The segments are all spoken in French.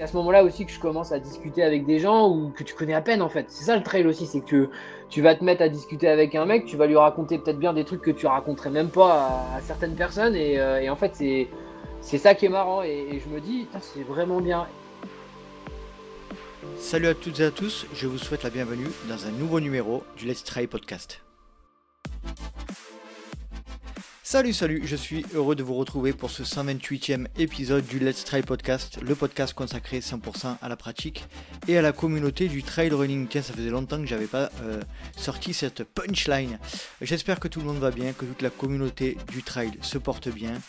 à ce moment-là aussi que je commence à discuter avec des gens ou que tu connais à peine en fait. C'est ça le trail aussi, c'est que tu vas te mettre à discuter avec un mec, tu vas lui raconter peut-être bien des trucs que tu raconterais même pas à, certaines personnes et, euh, en fait c'est c'est ça qui est marrant et, je me dis c'est vraiment bien. Salut à toutes et à tous, je vous souhaite la bienvenue dans un nouveau numéro du Let's Try Podcast. Salut, salut, je suis heureux de vous retrouver pour ce 128e épisode du Let's Try Podcast, le podcast consacré 100% à la pratique et à la communauté du trail running. Tiens, ça faisait longtemps que j'avais pas euh, sorti cette punchline. J'espère que tout le monde va bien, que toute la communauté du trail se porte bien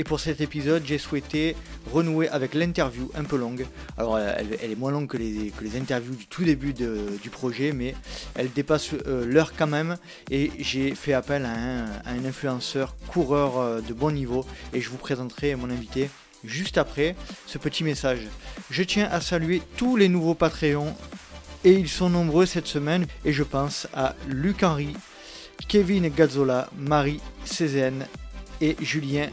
et pour cet épisode, j'ai souhaité renouer avec l'interview un peu longue. Alors, elle, est moins longue que les, interviews du tout début du projet, mais elle dépasse euh, l'heure quand même. Et j'ai fait appel à un, influenceur coureur euh, de bon niveau. Et je vous présenterai mon invité juste après ce petit message. Je tiens à saluer tous les nouveaux Patreons. Et ils sont nombreux cette semaine. Et je pense à Luc Henry, Kevin Gazzola, Marie Cézanne et Julien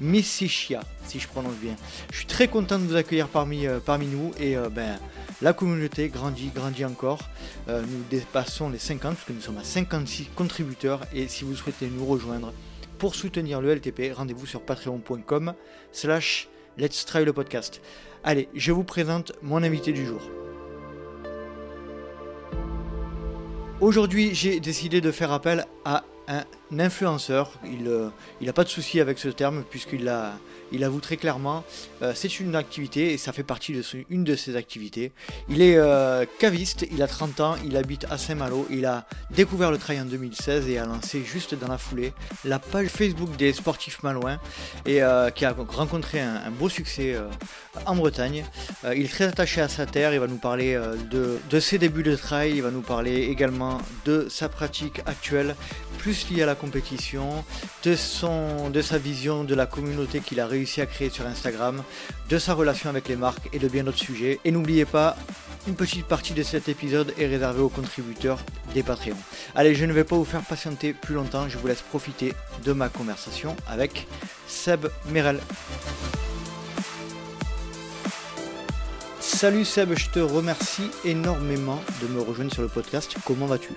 Missichia, si je prononce bien. Je suis très content de vous accueillir parmi, euh, parmi nous et euh, ben, la communauté grandit, grandit encore. Euh, nous dépassons les 50 parce que nous sommes à 56 contributeurs et si vous souhaitez nous rejoindre pour soutenir le LTP, rendez-vous sur patreon.com slash let's try le podcast. Allez, je vous présente mon invité du jour. Aujourd'hui, j'ai décidé de faire appel à un influenceur. Il n'a euh, pas de souci avec ce terme puisqu'il l'a il avoue très clairement, euh, c'est une activité et ça fait partie de une de ses activités. Il est euh, caviste, il a 30 ans, il habite à Saint-Malo, il a découvert le trail en 2016 et a lancé juste dans la foulée la page Facebook des sportifs malouins et euh, qui a rencontré un, beau succès en Bretagne. il est très attaché à sa terre, il va nous parler de, de ses débuts de trail, il va nous parler également de sa pratique actuelle, plus liée à la compétition, de, son, de sa vision de la communauté qu'il a réussi à créer sur Instagram, de sa relation avec les marques et de bien d'autres sujets. Et n'oubliez pas, une petite partie de cet épisode est réservée aux contributeurs des Patreons. Allez, je ne vais pas vous faire patienter plus longtemps, je vous laisse profiter de ma conversation avec Seb Merel. Salut Seb, je te remercie énormément de me rejoindre sur le podcast. Comment vas-tu?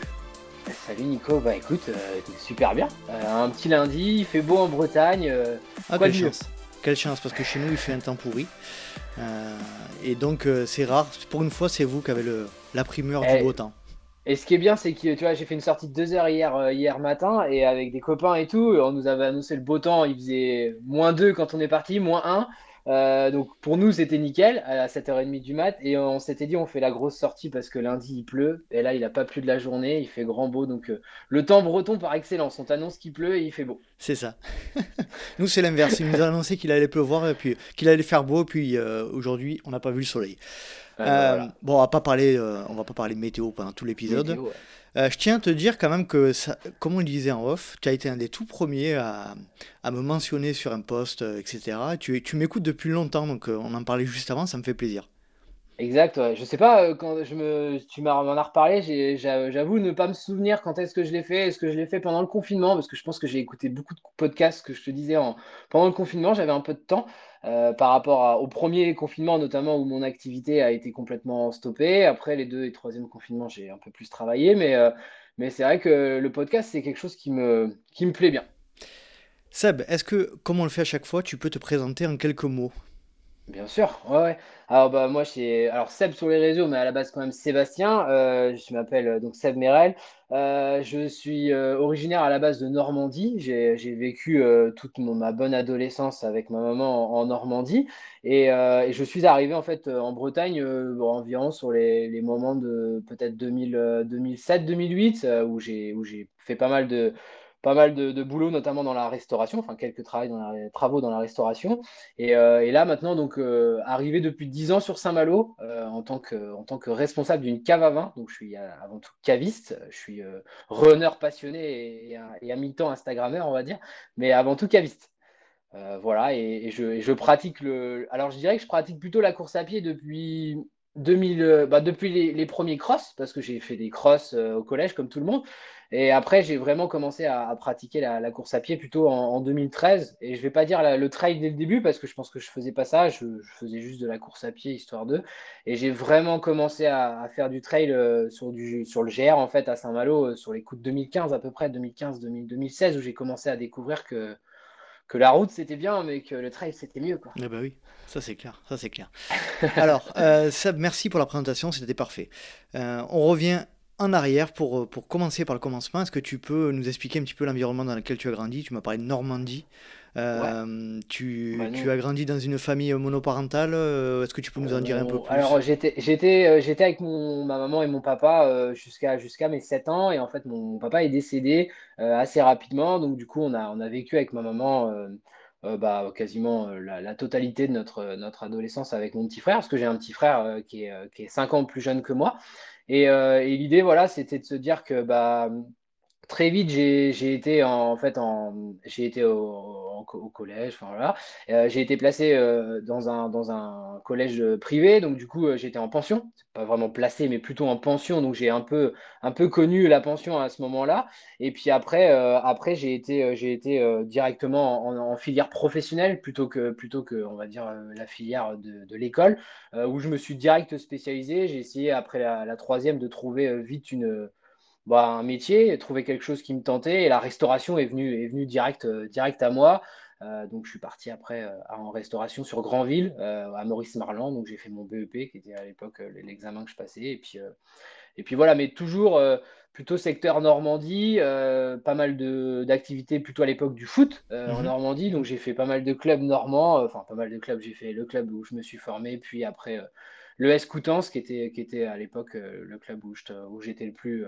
Salut Nico, bah écoute, euh, super bien. Euh, un petit lundi, il fait beau en Bretagne. Euh, ah, quelle chance. Quelle chance, parce que chez nous il fait un temps pourri. et donc c'est rare. Pour une fois, c'est vous qui avez le, la primeur du eh, beau temps. Et ce qui est bien, c'est que tu vois, j'ai fait une sortie de 2 heures hier, hier matin et avec des copains et tout, on nous avait annoncé le beau temps. Il faisait moins 2 quand on est parti, moins 1. Euh, donc pour nous, c'était nickel à 7h30 du mat. Et on s'était dit, on fait la grosse sortie parce que lundi, il pleut. Et là, il n'a pas plu de la journée, il fait grand beau. Donc euh, le temps breton par excellence. On t'annonce qu'il pleut et il fait beau. C'est ça. nous, c'est l'inverse. Il nous a annoncé qu'il allait pleuvoir et puis qu'il allait faire beau. Et puis euh, aujourd'hui, on n'a pas vu le soleil. Bon, on va pas parler, on va pas parler météo pendant tout l'épisode. Euh, je tiens à te dire quand même que, ça, comme on le disait en off, tu as été un des tout premiers à, me mentionner sur un post, euh, etc. Tu, m'écoutes depuis longtemps, donc euh, on en parlait juste avant, ça me fait plaisir. Exact, ouais. Je sais pas, quand je me, tu m'en as reparlé, j'avoue ne pas me souvenir quand est-ce que je l'ai fait. Est-ce que je l'ai fait pendant le confinement? Parce que je pense que j'ai écouté beaucoup de podcasts que je te disais en, pendant le confinement, j'avais un peu de temps. Euh, par rapport au premier confinement, notamment où mon activité a été complètement stoppée. Après, les deux et troisième confinement, j'ai un peu plus travaillé, mais, euh, mais c'est vrai que le podcast, c'est quelque chose qui me, qui me plaît bien. Seb, est-ce que, comme on le fait à chaque fois, tu peux te présenter en quelques mots? Bien sûr, ouais, ouais. Alors bah moi c'est alors Seb sur les réseaux, mais à la base quand même Sébastien. Euh, je m'appelle euh, donc Seb Merel. Euh, je suis originaire à la base de Normandie. J'ai vécu toute ma bonne adolescence avec ma maman en, Normandie et, je suis arrivé en fait en Bretagne environ sur les, moments de peut-être 2007-2008 où j'ai où j'ai fait pas mal de pas mal de, boulot, notamment dans la restauration, enfin quelques travaux dans la, travaux dans la restauration. Et, euh, là maintenant, donc euh, arrivé depuis 10 ans sur Saint-Malo euh, en, tant que, responsable d'une cave à vin. Donc je suis avant tout caviste, je suis runner passionné et, à mi-temps Instagrammeur, on va dire, mais avant tout caviste. voilà, et, je, je, pratique le. Alors je dirais que je pratique plutôt la course à pied depuis 2000, bah, depuis les, premiers crosses, parce que j'ai fait des crosses au collège comme tout le monde. Et après, j'ai vraiment commencé à, pratiquer la, course à pied plutôt en, 2013. Et je vais pas dire le trail dès le début parce que je pense que je faisais pas ça. Je, faisais juste de la course à pied histoire de. Et j'ai vraiment commencé à, faire du trail euh, sur, le GR en fait à Saint-Malo euh, sur les coups de 2015 à peu près, 2015-2016 où j'ai commencé à découvrir que la route c'était bien, mais que le trail c'était mieux. Ah bah oui, ça c'est clair, ça c'est clair. Alors, euh, merci pour la présentation, c'était parfait. on revient en arrière pour, euh, pour commencer par le commencement. Est-ce que tu peux nous expliquer un petit peu l'environnement dans lequel tu as grandi? Tu m'as parlé de Normandie. Euh, tu, bah, tu, as grandi dans une famille monoparentale. Euh, est-ce que tu peux nous en dire un peu plus? Alors, j'étais, j'étais, j'étais avec mon, ma maman et mon papa jusqu'à, jusqu'à mes 7 ans. Et en fait, mon papa est décédé assez rapidement. Donc, du coup, on a, on a vécu avec ma maman. bah, quasiment la, totalité de notre, notre adolescence avec mon petit frère, parce que j'ai un petit frère qui, est, qui est 5 ans plus jeune que moi. Euh, et, l'idée, voilà, c'était de se dire que bah, très vite, j'ai été en, fait en, j'ai été au, collège. Euh, j'ai été placé euh, dans un dans un collège privé, donc du coup j'étais en pension. pas vraiment placé, mais plutôt en pension. Donc j'ai un peu un peu connu la pension à ce moment-là. Et puis après après j'ai été j'ai été directement en, filière professionnelle plutôt que plutôt que on va dire la filière de, l'école où je me suis direct spécialisé. J'ai essayé après la troisième de trouver vite une bah, un métier, trouver quelque chose qui me tentait. Et la restauration est venue, est venue direct, euh, direct à moi. Euh, donc je suis parti après euh, en restauration sur Granville, à Maurice Marland. Donc j'ai fait mon BEP, qui était à l'époque l'examen que je passais. Et puis, et puis voilà, mais toujours plutôt secteur Normandie, pas mal d'activités plutôt à l'époque du foot en mhm. Normandie. Donc j'ai fait pas mal de clubs normands, enfin pas mal de clubs. J'ai fait le club où je me suis formé, puis après le S Coutances, qui était, qui était à l'époque le club où j'étais le plus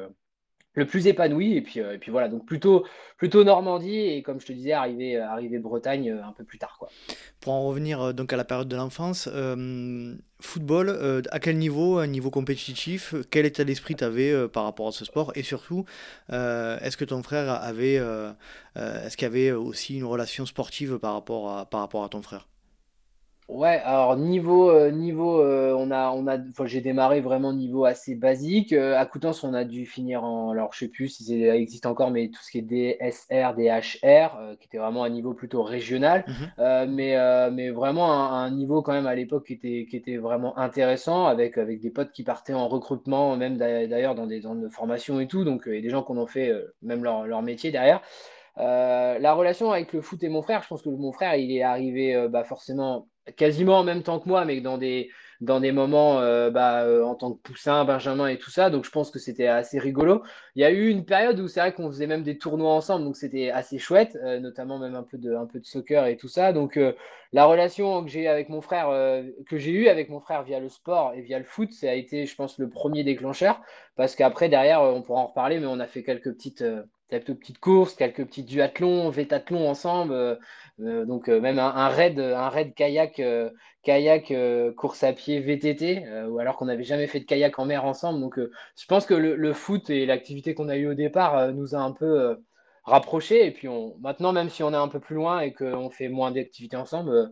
le plus épanoui. Et puis, euh, et puis voilà, donc plutôt, plutôt Normandie et comme je te disais, arriver, euh, Bretagne euh, un peu plus tard. Quoi. Pour en revenir donc à la période de l'enfance, football, à quel niveau, un niveau compétitif, quel état d'esprit tu par rapport à ce sport? Et surtout, est-ce que ton frère avait, qu'il avait aussi une relation sportive à, par rapport à ton frère? Ouais, alors niveau euh, niveau euh, on a on a j'ai démarré vraiment niveau assez basique. Euh, à Coutances, on a dû finir en alors je sais plus si ça existe encore mais tout ce qui est DSR, DHR qui était vraiment un niveau plutôt régional mhm. mais mais vraiment un, un, niveau quand même à l'époque qui était qui était vraiment intéressant avec avec des potes qui partaient en recrutement même d'ailleurs dans des zones de formation et tout donc et des gens qui en ont fait même leur leur métier derrière. la relation avec le foot et mon frère, je pense que mon frère, il est arrivé bah, forcément quasiment en même temps que moi, mais dans des, dans des moments euh, bah, euh, en tant que poussin, Benjamin et tout ça. Donc je pense que c'était assez rigolo. Il y a eu une période où c'est vrai qu'on faisait même des tournois ensemble, donc c'était assez chouette, euh, notamment même un peu, de, un peu de soccer et tout ça. Donc la relation que j'ai avec mon frère, que j'ai eu avec mon frère via le sport et via le foot, ça a été, je pense, le premier déclencheur. Parce qu'après, derrière, on pourra en reparler, mais on a fait quelques petites quelques petites courses, quelques petits duathlons, vétathlons ensemble. Euh, euh, donc euh, même un, raid, un raid kayak, kayak course à pied VTT, ou alors qu'on n'avait jamais fait de kayak en mer ensemble. Donc je pense que le, foot et l'activité qu'on a eue au départ nous a un peu rapprochés. Et puis on, maintenant, même si on est un peu plus loin et qu'on fait moins d'activités ensemble,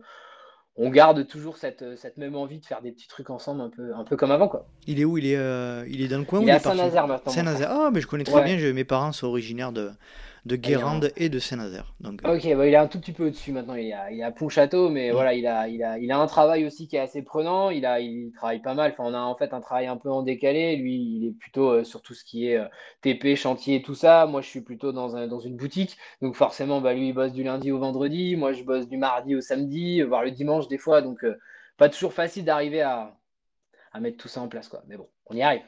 on garde toujours cette, cette, même envie de faire des petits trucs ensemble, un peu, un peu comme avant. Quoi. Il est où? Il est, euh, il est dans le coin Il est à Saint-Nazaire maintenant. Saint-Nazaire. Ah, mais je connais très bien. Mes parents sont originaires de, de Guérande et de Saint-Nazaire. Donc, euh. Ok, il est un tout petit peu au-dessus maintenant. Il est à, il Pont-Château, mais voilà, il a, il, a, il a un travail aussi qui est assez prenant. Il, a, il travaille pas mal. Enfin, on a en fait un travail un peu en décalé. Lui, il est plutôt euh, sur tout ce qui est euh, TP, chantier, tout ça. Moi, je suis plutôt dans, un, dans une boutique. Donc forcément, bah, lui, il bosse du lundi au vendredi. Moi, je bosse du mardi au samedi, voire le dimanche des fois. Donc, pas toujours facile d'arriver à, à mettre tout ça en place. Quoi. Mais bon, on y arrive.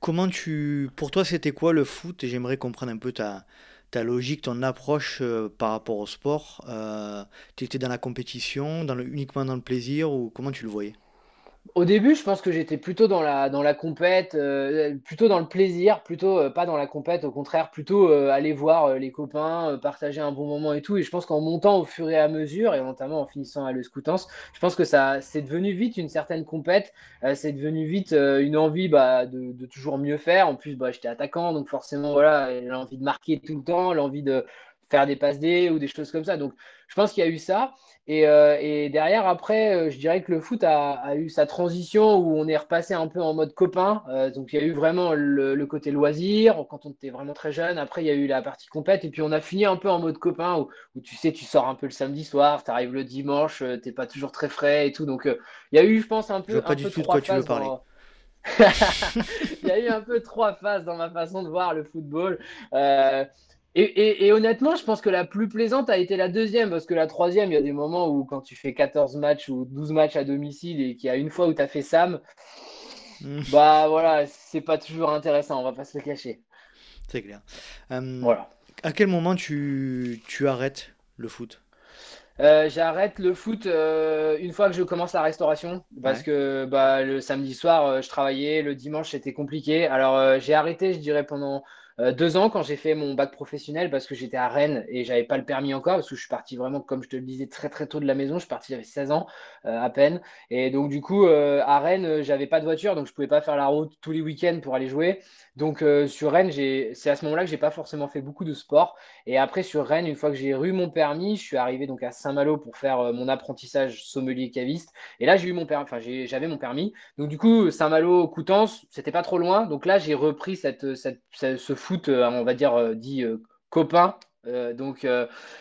Comment tu. Pour toi, c'était quoi le foot? Et j'aimerais comprendre un peu ta, ta logique, ton approche euh, par rapport au sport euh, Tu étais dans la compétition, uniquement dans le plaisir ou comment tu le voyais? Au début, je pense que j'étais plutôt dans la, dans la compète, euh, plutôt dans le plaisir, plutôt euh, pas dans la compète, au contraire, plutôt euh, aller voir les copains, partager un bon moment et tout. Et je pense qu'en montant au fur et à mesure, et notamment en finissant à Le Scoutance, je pense que ça c'est devenu vite une certaine compète, c'est devenu vite une envie bah, de, de, toujours mieux faire. En plus, bah, j'étais attaquant, donc forcément, voilà, l'envie de marquer tout le temps, l'envie de faire des passes D ou des choses comme ça. Donc, je pense qu'il y a eu ça. Et, euh, derrière, après, euh, je dirais que le foot a, eu sa transition où on est repassé un peu en mode copain. Euh, donc, il y a eu vraiment le, côté loisir quand on était vraiment très jeune. Après, il y a eu la partie compète. Et puis, on a fini un peu en mode copain où, tu sais, tu sors un peu le samedi soir, tu arrives le dimanche, tu n'es pas toujours très frais et tout. Donc, il y a eu, je pense, un peu. Je pas du tout de quoi tu veux parler. il y a eu un peu trois phases dans ma façon de voir le football. Euh, et, honnêtement, je pense que la plus plaisante a été la deuxième, parce que la troisième, il y a des moments où quand tu fais 14 matchs ou 12 matchs à domicile et qu'il y a une fois où tu as fait Sam, hmm. bah voilà, c'est pas toujours intéressant, on va pas se le cacher. C'est clair. Euh, voilà. À quel moment tu, tu arrêtes le foot? Euh, j'arrête le foot euh, une fois que je commence la restauration parce que bah, le samedi soir, je travaillais, le dimanche, c'était compliqué. Alors, j'ai arrêté, je dirais, pendant euh, deux ans quand j'ai fait mon bac professionnel parce que j'étais à Rennes et j'avais pas le permis encore parce que je suis parti vraiment, comme je te le disais, très très tôt de la maison. Je suis parti, j'avais 16 ans euh, à peine. Et donc, du coup, euh, à Rennes, j'avais pas de voiture donc je pouvais pas faire la route tous les week-ends pour aller jouer. Donc, sur Rennes, c'est à ce moment-là que j'ai pas forcément fait beaucoup de sport. Et après, sur Rennes, une fois que j'ai eu mon permis, je suis arrivé donc à Saint-Malo pour faire mon apprentissage sommelier caviste. Et là, j'ai eu mon permis, enfin, j'avais mon permis. Donc, du coup, Saint-Malo, Coutances, c'était pas trop loin. Donc là, j'ai repris cette, cette, ce euh, on va dire, euh, dit euh, copain. donc,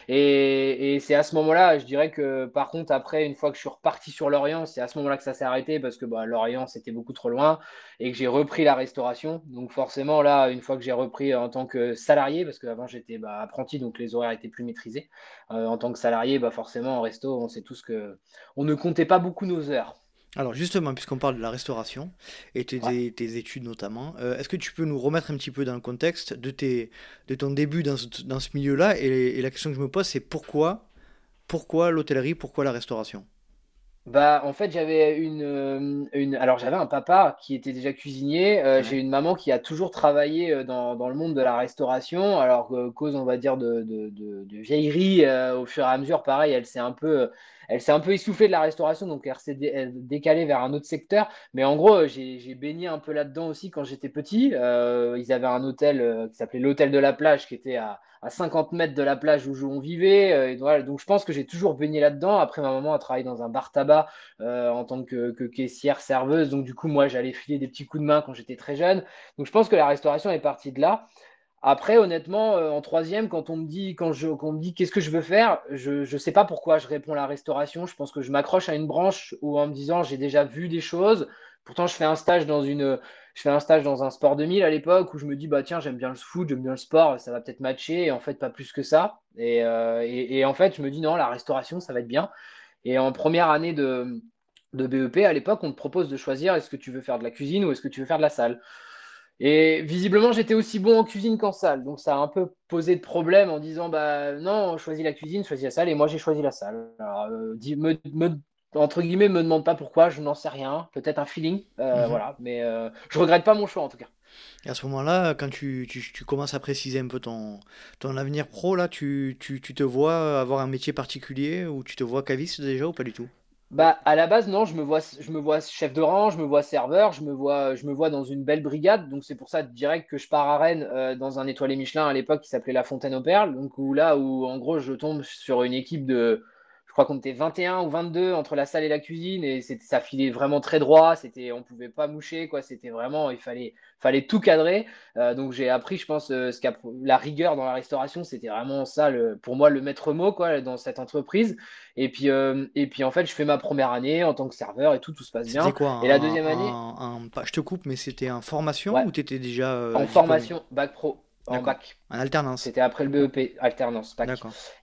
et, c'est à ce moment-là, je dirais que par contre, après, une fois que je suis reparti sur Lorient, c'est à ce moment-là que ça s'est arrêté parce que bah, Lorient, c'était beaucoup trop loin et que j'ai repris la restauration. Donc, forcément, là, une fois que j'ai repris en tant que salarié, parce qu'avant j'étais bah, apprenti, donc les horaires étaient plus maîtrisés. en tant que salarié, bah, forcément, en resto, on sait tous que on ne comptait pas beaucoup nos heures. Alors justement, puisqu'on parle de la restauration et tes, études notamment, euh, est-ce que tu peux nous remettre un petit peu dans le contexte de, tes, de ton début dans ce, dans ce milieu-là et, la question que je me pose, c'est pourquoi, pourquoi l'hôtellerie, pourquoi la restauration? Bah, en fait, j'avais une, euh, une, alors j'avais un papa qui était déjà cuisinier. Euh, j'ai une maman qui a toujours travaillé dans, dans, le monde de la restauration. Alors, cause, on va dire, de, de, de, de vieillerie, au fur et à mesure, pareil, elle s'est un peu elle s'est un peu essoufflée de la restauration, donc elle s'est décalée vers un autre secteur. Mais en gros, j'ai baigné un peu là-dedans aussi quand j'étais petit. Euh, ils avaient un hôtel euh, qui s'appelait l'hôtel de la plage, qui était à, 50 mètres de la plage où on vivait. Euh, donc je pense que j'ai toujours baigné là-dedans. Après, ma maman a travaillé dans un bar tabac en tant que, que, caissière, serveuse. Donc du coup, moi, j'allais filer des petits coups de main quand j'étais très jeune. Donc je pense que la restauration est partie de là. Après, honnêtement, euh, en troisième, quand on me dit, quand je, me dit qu'est-ce que je veux faire, je ne sais pas pourquoi je réponds à la restauration. Je pense que je m'accroche à une branche où en me disant j'ai déjà vu des choses. Pourtant, je fais un stage dans une, je fais un stage dans un sport 2000 à l'époque où je me dis bah tiens j'aime bien le foot, j'aime bien le sport, ça va peut-être matcher. Et en fait, pas plus que ça. Et, euh, et, en fait, je me dis non, la restauration, ça va être bien. Et en première année de, de BEP, à l'époque, on te propose de choisir est-ce que tu veux faire de la cuisine ou est-ce que tu veux faire de la salle? Et visiblement, j'étais aussi bon en cuisine qu'en salle. Donc, ça a un peu posé de problème en disant bah non, choisis la cuisine, choisis la salle. Et moi, j'ai choisi la salle. Alors, euh, me, entre guillemets, me demande pas pourquoi, je n'en sais rien. Peut-être un feeling. Euh, mhm. Voilà. Mais euh, je regrette pas mon choix en tout cas. Et à ce moment-là, quand tu, tu, tu, commences à préciser un peu ton, ton avenir pro, là, tu, tu, tu te vois avoir un métier particulier ou tu te vois caviste déjà ou pas du tout? Bah, à la base, non, je me vois, je me vois chef de rang, je me vois serveur, je me vois, je me vois dans une belle brigade. Donc, c'est pour ça direct que je pars à Rennes euh, dans un étoilé Michelin à l'époque qui s'appelait la Fontaine aux Perles. Donc, où là, où en gros, je tombe sur une équipe de, crois qu'on était 21 ou 22 entre la salle et la cuisine et ça filait vraiment très droit. C'était, on pouvait pas moucher, quoi. C'était vraiment, il fallait, fallait tout cadrer. Euh, donc j'ai appris, je pense, euh, ce la rigueur dans la restauration, c'était vraiment ça, le, pour moi, le maître mot, quoi, dans cette entreprise. Et puis, euh, et puis en fait, je fais ma première année en tant que serveur et tout, tout se passe bien. Quoi, et la deuxième année, je te coupe, mais c'était en formation ou tu étais déjà en formation, bac pro en bac. En alternance. C'était après le BEP, alternance, bac.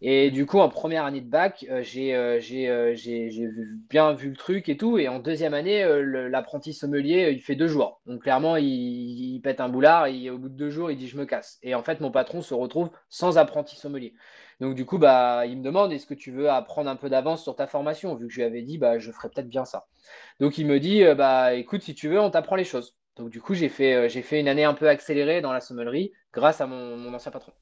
Et du coup, en première année de bac, euh, euh, euh, j'ai bien vu le truc et tout. Et en deuxième année, l'apprenti sommelier, il fait deux jours. Donc clairement, il, pète un boulard et au bout de deux jours, il dit je me casse. Et en fait, mon patron se retrouve sans apprenti sommelier. Donc du coup, bah, il me demande est-ce que tu veux apprendre un peu d'avance sur ta formation? Vu que je lui avais dit, bah, je ferais peut-être bien ça. Donc il me dit, bah, écoute, si tu veux, on t'apprend les choses. Donc du coup, j'ai fait, euh, j'ai fait une année un peu accélérée dans la sommellerie grâce à mon, ancien patron.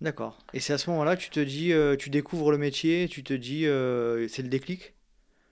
D'accord. Et c'est à ce moment-là que tu te dis, euh, tu découvres le métier, tu te dis, euh, c'est le déclic?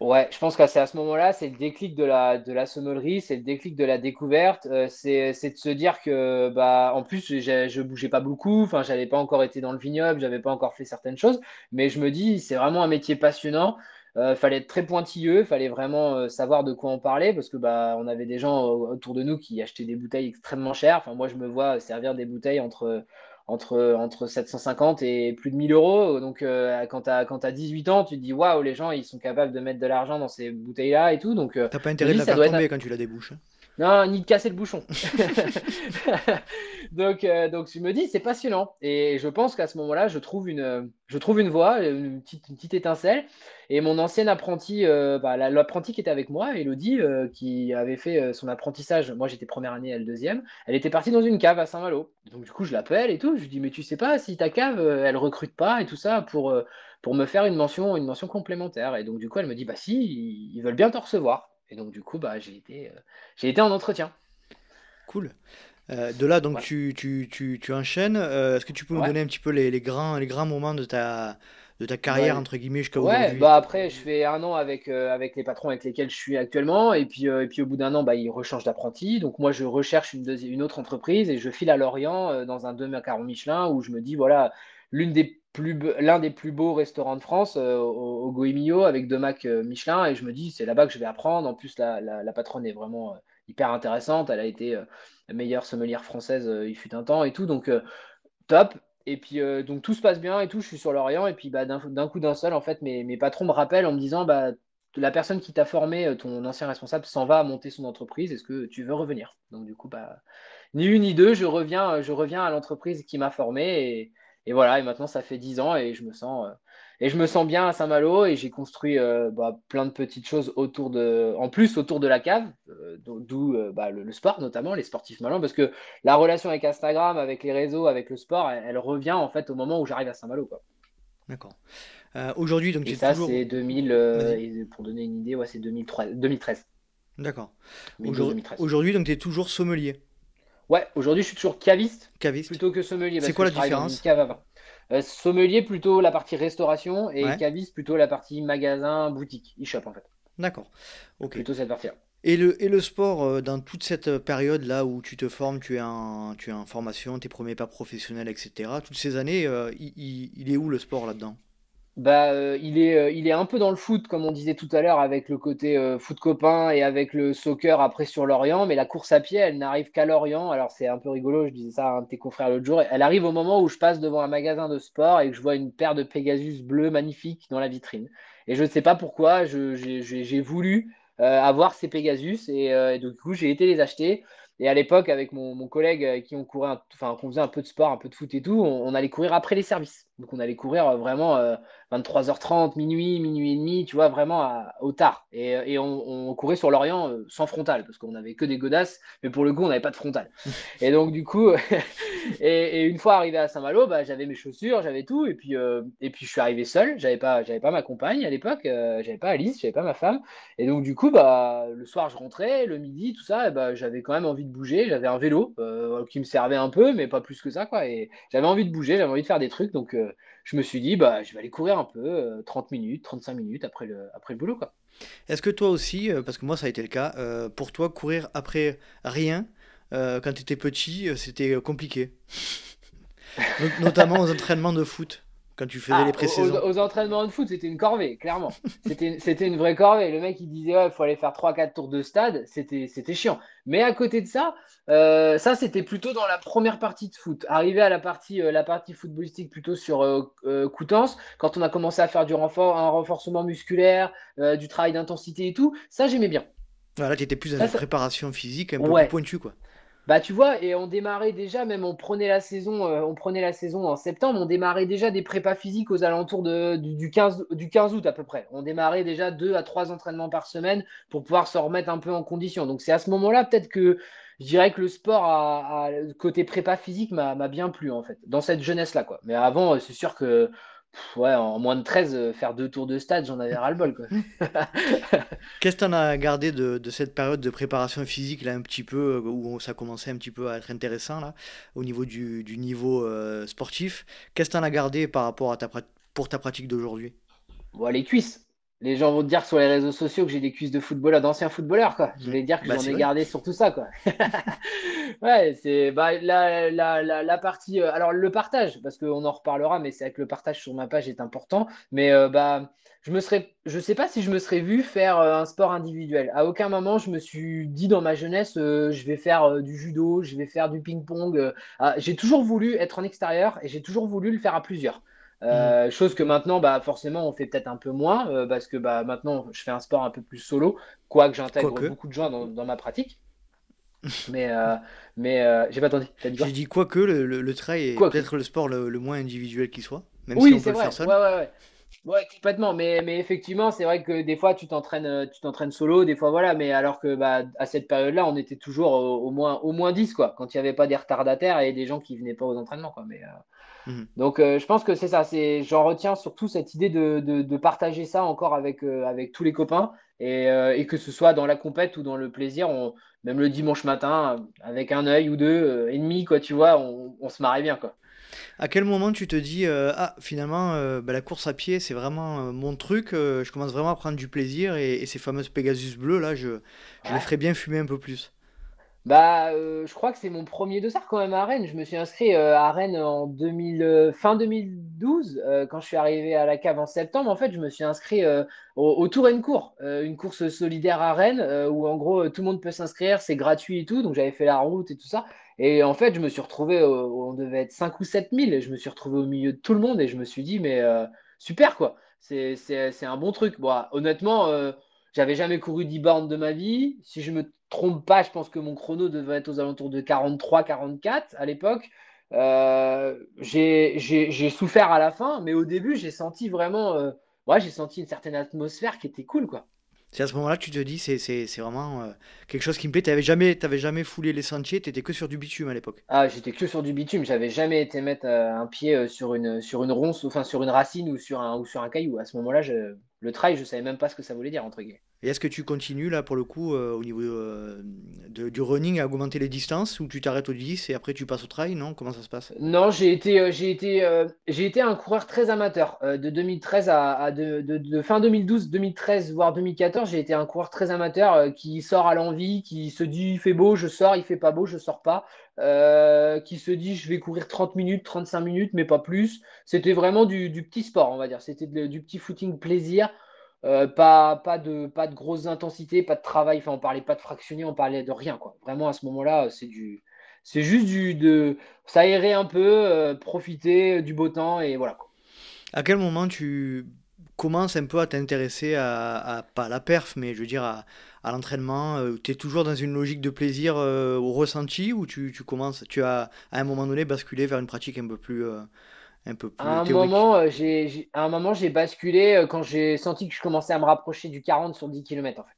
Ouais, je pense que c'est à ce moment-là, c'est le déclic de la, de la sommellerie, c'est le déclic de la découverte. euh, c'est, c'est de se dire que, bah, en plus, je bougeais pas beaucoup, enfin, j'avais pas encore été dans le vignoble, j'avais pas encore fait certaines choses, mais je me dis, c'est vraiment un métier passionnant. Euh, fallait être très pointilleux, fallait vraiment euh, savoir de quoi on parlait, parce que bah, on avait des gens euh, autour de nous qui achetaient des bouteilles extrêmement chères. Enfin, moi, je me vois servir des bouteilles entre entre, entre 750 et plus de 1000 euros. Donc, quand tu as, quand t'as 18 ans, tu te dis, waouh, les gens, ils sont capables de mettre de l'argent dans ces bouteilles-là et tout. Donc, T'as pas intérêt de la faire être. tomber quand tu la débouches. Non, ni de casser le bouchon. donc, euh, donc, me dis, c'est passionnant. Et je pense qu'à ce moment-là, je trouve une, je trouve une voie, une petite, étincelle. Et mon ancienne apprenti, euh, bah, la- l'apprenti qui était avec moi, Elodie, euh, qui avait fait euh, son apprentissage, moi j'étais première année, elle deuxième, elle était partie dans une cave à Saint-Malo. Donc du coup, je l'appelle et tout, je lui dis, mais tu sais pas si ta cave, euh, elle recrute pas et tout ça pour, pour me faire une mention, une mention complémentaire. Et donc du coup, elle me dit, bah si, ils veulent bien te recevoir. Et donc du coup, bah, j'ai été, euh, j'ai été en entretien. Cool. Euh, de là, donc tu, tu, tu, tu enchaînes. Euh, est-ce que tu peux nous donner un petit peu les, les grands, les grands moments de ta, de ta carrière, Ouais, entre guillemets, jusqu'à Ouais, aujourd'hui? bah après, je fais un an avec, euh, avec les patrons avec lesquels je suis actuellement, et puis, et puis au bout d'un an, bah, ils rechangent d'apprenti. Donc moi, je recherche une, une autre entreprise et je file à Lorient dans un deux macarons Michelin où je me dis, voilà, l'une des l'un des plus beaux restaurants de France euh, au, au Goemio avec deux Mac euh, Michelin, et je me dis, c'est là-bas que je vais apprendre. En plus, la, la, patronne est vraiment euh, hyper intéressante. Elle a été euh, la meilleure sommelière française, il fut un temps et tout. Donc, top. Et puis, donc tout se passe bien et tout, je suis sur l'Orient. Et puis, bah, d'un coup d'un seul, en fait, mes, mes patrons me rappellent en me disant, bah, la personne qui t'a formé, ton ancien responsable, s'en va monter son entreprise. Est-ce que tu veux revenir? Donc, du coup, bah, ni une ni deux, je reviens, je reviens à l'entreprise qui m'a formé. Et, et voilà, et maintenant, ça fait 10 ans et je me sens, euh, et je me sens bien à Saint-Malo. Et j'ai construit euh, bah, plein de petites choses autour de, en plus, autour de la cave, euh, d'o- d'où euh, bah, le, le sport, notamment les sportifs malins, parce que la relation avec Instagram, avec les réseaux, avec le sport, elle, elle revient en fait au moment où j'arrive à Saint-Malo, quoi. D'accord. Euh, aujourd'hui, donc tu Et ça, toujours. c'est 2000, euh, et pour donner une idée, ouais, c'est 2003 2013, D'accord. Aujourd- 2012-2013. Aujourd'hui, donc tu es toujours sommelier, Ouais, aujourd'hui, je suis toujours caviste caviste. plutôt que sommelier C'est que quoi la différence? cave à vin. Euh, sommelier plutôt la partie restauration et Ouais. caviste plutôt la partie magasin, boutique, e-shop en fait. D'accord. Ok. Plutôt cette partie-là. Et le, et le sport, euh, dans toute cette période là où tu te formes, tu es en, tu es en formation, tes premiers pas professionnels, etc. Toutes ces années, euh, il, il- il est où le sport là-dedans? Bah, euh, il est, euh, il est un peu dans le foot, comme on disait tout à l'heure, avec le côté euh, foot copain et avec le soccer après sur Lorient. Mais la course à pied, elle n'arrive qu'à Lorient. Alors, c'est un peu rigolo, je disais ça à un de tes confrères l'autre jour. Elle arrive au moment où je passe devant un magasin de sport et que je vois une paire de Pegasus bleus magnifiques dans la vitrine. Et je ne sais pas pourquoi, j'ai voulu avoir ces Pegasus et, du coup, j'ai été les acheter. Et à l'époque, avec mon, collègue qui on courait, enfin, qu'on faisait un peu de sport, un peu de foot et tout, on allait courir après les services. Donc, on allait courir euh, vraiment. euh, 23h30, minuit, minuit et demi, tu vois, vraiment à- au tard. Et, et on, on courait sur l'Orient euh, sans frontal, parce qu'on n'avait que des godasses, mais pour le coup, on n'avait pas de frontal. Et donc, du coup, et, et une fois arrivé à Saint-Malo, bah, j'avais mes chaussures, j'avais tout, et puis, euh, et puis je suis arrivé seul, j'avais pas, j'avais pas ma compagne à l'époque, euh, j'avais pas Alice, j'avais pas ma femme. Et donc, du coup, bah, le soir, je rentrais, le midi, tout ça, et bah, j'avais quand même envie de bouger, j'avais un vélo euh, qui me servait un peu, mais pas plus que ça, quoi. Et j'avais envie de bouger, j'avais envie de faire des trucs, donc. Euh, je me suis dit, bah, je vais aller courir un peu, euh, 30 minutes, 35 minutes après le, après le boulot, quoi. Est-ce que toi aussi, euh, parce que moi ça a été le cas, euh, pour toi courir après rien, euh, quand tu étais petit, euh, c'était euh, compliqué? Not- Notamment aux entraînements de foot, quand tu faisais les Ah, aux, aux- pré-saisons. aux entraînements de foot, c'était une corvée, clairement. C'était, une vraie corvée. Le mec, il disait, ouais, il faut aller faire trois quatre tours de stade. C'était, chiant. Mais à côté de ça, euh, ça, c'était plutôt dans la première partie de foot. Arrivé à la partie, euh, la partie footballistique, plutôt sur euh, euh, Coutances, quand on a commencé à faire du renfort, un renforcement musculaire, du travail d'intensité et tout, ça, j'aimais bien. Voilà, tu étais plus dans ça- préparation physique un peu plus Ouais, pointue, quoi. Bah, tu vois, et on démarrait déjà, même on prenait la saison, euh, on en septembre, on démarrait déjà des prépas physiques aux alentours de, du, du 15, du 15 août à peu près. On démarrait déjà deux à trois entraînements par semaine pour pouvoir se remettre un peu en condition. Donc c'est à ce moment-là peut-être que je dirais que le sport côté prépa physique m'a bien plu en fait, dans cette jeunesse-là quoi. Mais avant, euh, c'est sûr que ouais, en moins de 13, euh, faire deux tours de stade, j'en avais ras-le-bol quoi. Qu'est-ce que t'en as gardé de, de cette période de préparation physique, là, un petit peu, euh, où ça commençait un petit peu à être intéressant, là, au niveau du, du niveau euh, sportif? Qu'est-ce que t'en as gardé par rapport à ta, pour ta pratique d'aujourd'hui? Bon, les cuisses. Les gens vont te dire sur les réseaux sociaux que j'ai des cuisses de footballeur, d'anciens footballeurs, quoi. Je vais dire que Bah, j'en ai vrai. gardé sur tout ça, quoi. Ouais, c'est bah, la, la, la, la partie. euh, alors, le partage, parce qu'on en reparlera, mais c'est vrai que le partage sur ma page est important. Mais euh, bah, je me serais, je sais pas si je me serais vu faire euh, un sport individuel. À aucun moment, je me suis dit dans ma jeunesse, je vais faire du judo, je vais faire du ping-pong. Ah, j'ai toujours voulu être en extérieur et j'ai toujours voulu le faire à plusieurs. Euh, chose que maintenant, bah, forcément, on fait peut-être un peu moins euh, parce que bah, maintenant, je fais un sport un peu plus solo, quoique j'intègre Quoique. beaucoup de gens dans, dans ma pratique. Mais, euh, mais j'ai pas entendu. J'ai dit quoi? Que le, le, le trail est Quoique. peut-être le sport le, le moins individuel qui soit, même si on peut le faire seul. Ouais, ouais, ouais. Ouais, complètement. Mais, mais effectivement, c'est vrai que des fois, tu t'entraînes, euh, tu t'entraînes solo, des fois, voilà. Mais alors que bah, à cette période-là, on était toujours au, au moins, au moins 10, quoi. Quand il n'y avait pas des retardataires et des gens qui venaient pas aux entraînements, quoi. Mais, euh, Mhm. Donc, euh, je pense que c'est ça. C'est, j'en retiens surtout cette idée de, de, de partager ça encore avec, euh, avec tous les copains et, euh, et que ce soit dans la compète ou dans le plaisir, on, même le dimanche matin, euh, avec un œil ou deux euh, et demi, quoi, tu vois, on, on se marrait bien, quoi. À quel moment tu te dis euh, ah finalement euh, bah, la course à pied c'est vraiment euh, mon truc, je commence vraiment à prendre du plaisir et, et ces fameuses Pegasus bleues là je, je les ferais bien fumer un peu plus. Bah, je crois que c'est mon premier dossard quand même à Rennes. Je me suis inscrit à Rennes en 2000, euh, fin 2012, euh, quand je suis arrivé à la cave en septembre. En fait, je me suis inscrit au, au Tour euh, une course solidaire à Rennes, où en gros tout le monde peut s'inscrire, c'est gratuit et tout. Donc j'avais fait la route et tout ça. Et en fait, je me suis retrouvé, on devait être 5 ou 7 000, et je me suis retrouvé au milieu de tout le monde et je me suis dit, mais euh, super quoi, c'est, un bon truc. Bon, honnêtement. euh, j'avais jamais couru 10 bornes de ma vie. Si je me trompe pas, je pense que mon chrono devait être aux alentours de 43-44 à l'époque. Euh, j'ai j'ai- j'ai souffert à la fin, mais au début, j'ai senti vraiment, euh, ouais, j'ai senti une certaine atmosphère qui était cool, quoi. C'est à ce moment-là que tu te dis c'est vraiment euh, quelque chose qui me plaît. T'avais jamais t'avais jamais foulé les sentiers, t'étais que sur du bitume à l'époque. Ah, j'étais que sur du bitume. J'avais jamais été mettre euh, un pied euh, sur une, sur une ronce, enfin sur une racine ou sur un, ou sur un caillou. À ce moment-là, le trail, je savais même pas ce que ça voulait dire, entre guillemets. Et est-ce que tu continues là pour le coup euh, au niveau euh, du running à augmenter les distances ou tu t'arrêtes au 10 et après tu passes au trail, non? Comment ça se passe? Non, j'ai été, euh, été, été un coureur très amateur. De 2013 à, fin 2012, 2013, voire 2014, j'ai été un coureur très amateur qui sort à l'envie, qui se dit il fait beau, je sors, il fait pas beau, je sors pas. Qui se dit je vais courir 30 minutes, 35 minutes, mais pas plus. C'était vraiment du, du petit sport, on va dire. C'était du petit footing plaisir. Euh, pas, pas de, pas de grosses intensités, pas de travail. Enfin, on parlait pas de fractionner, on parlait de rien, quoi. Vraiment, à ce moment-là, c'est du, c'est juste du, de s'aérer un peu, euh, profiter du beau temps et voilà. À quel moment tu commences un peu à t'intéresser à, pas la perf, mais je veux dire à, à l'entraînement? Tu es toujours dans une logique de plaisir euh, au ressenti ou tu, tu commences, tu as à un moment donné basculé vers une pratique un peu plus, euh, un peu À plus un théorique? moment, euh, j'ai, j'ai- à un moment, j'ai basculé euh, quand j'ai senti que je commençais à me rapprocher du 40 sur 10 km en fait.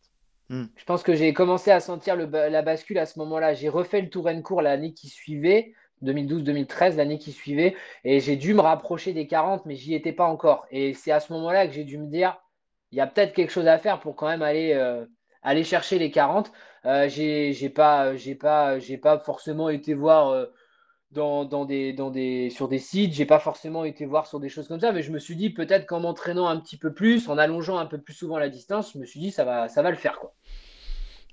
Hmm. Je pense que j'ai commencé à sentir le la bascule à ce moment-là. J'ai refait le Tour and Court l'année qui suivait, 2012-2013, l'année qui suivait, et j'ai dû me rapprocher des 40, mais j'y étais pas encore. Et c'est à ce moment-là que j'ai dû me dire, il y a peut-être quelque chose à faire pour quand même aller, euh, aller chercher les 40. Euh, j'ai, j'ai pas, j'ai pas, j'ai pas forcément été voir. euh, dans, dans des, dans des, sur des sites. J'ai pas forcément été voir sur des choses comme ça, mais je me suis dit peut-être qu'en m'entraînant un petit peu plus, en allongeant un peu plus souvent la distance, je me suis dit ça va, ça va le faire quoi.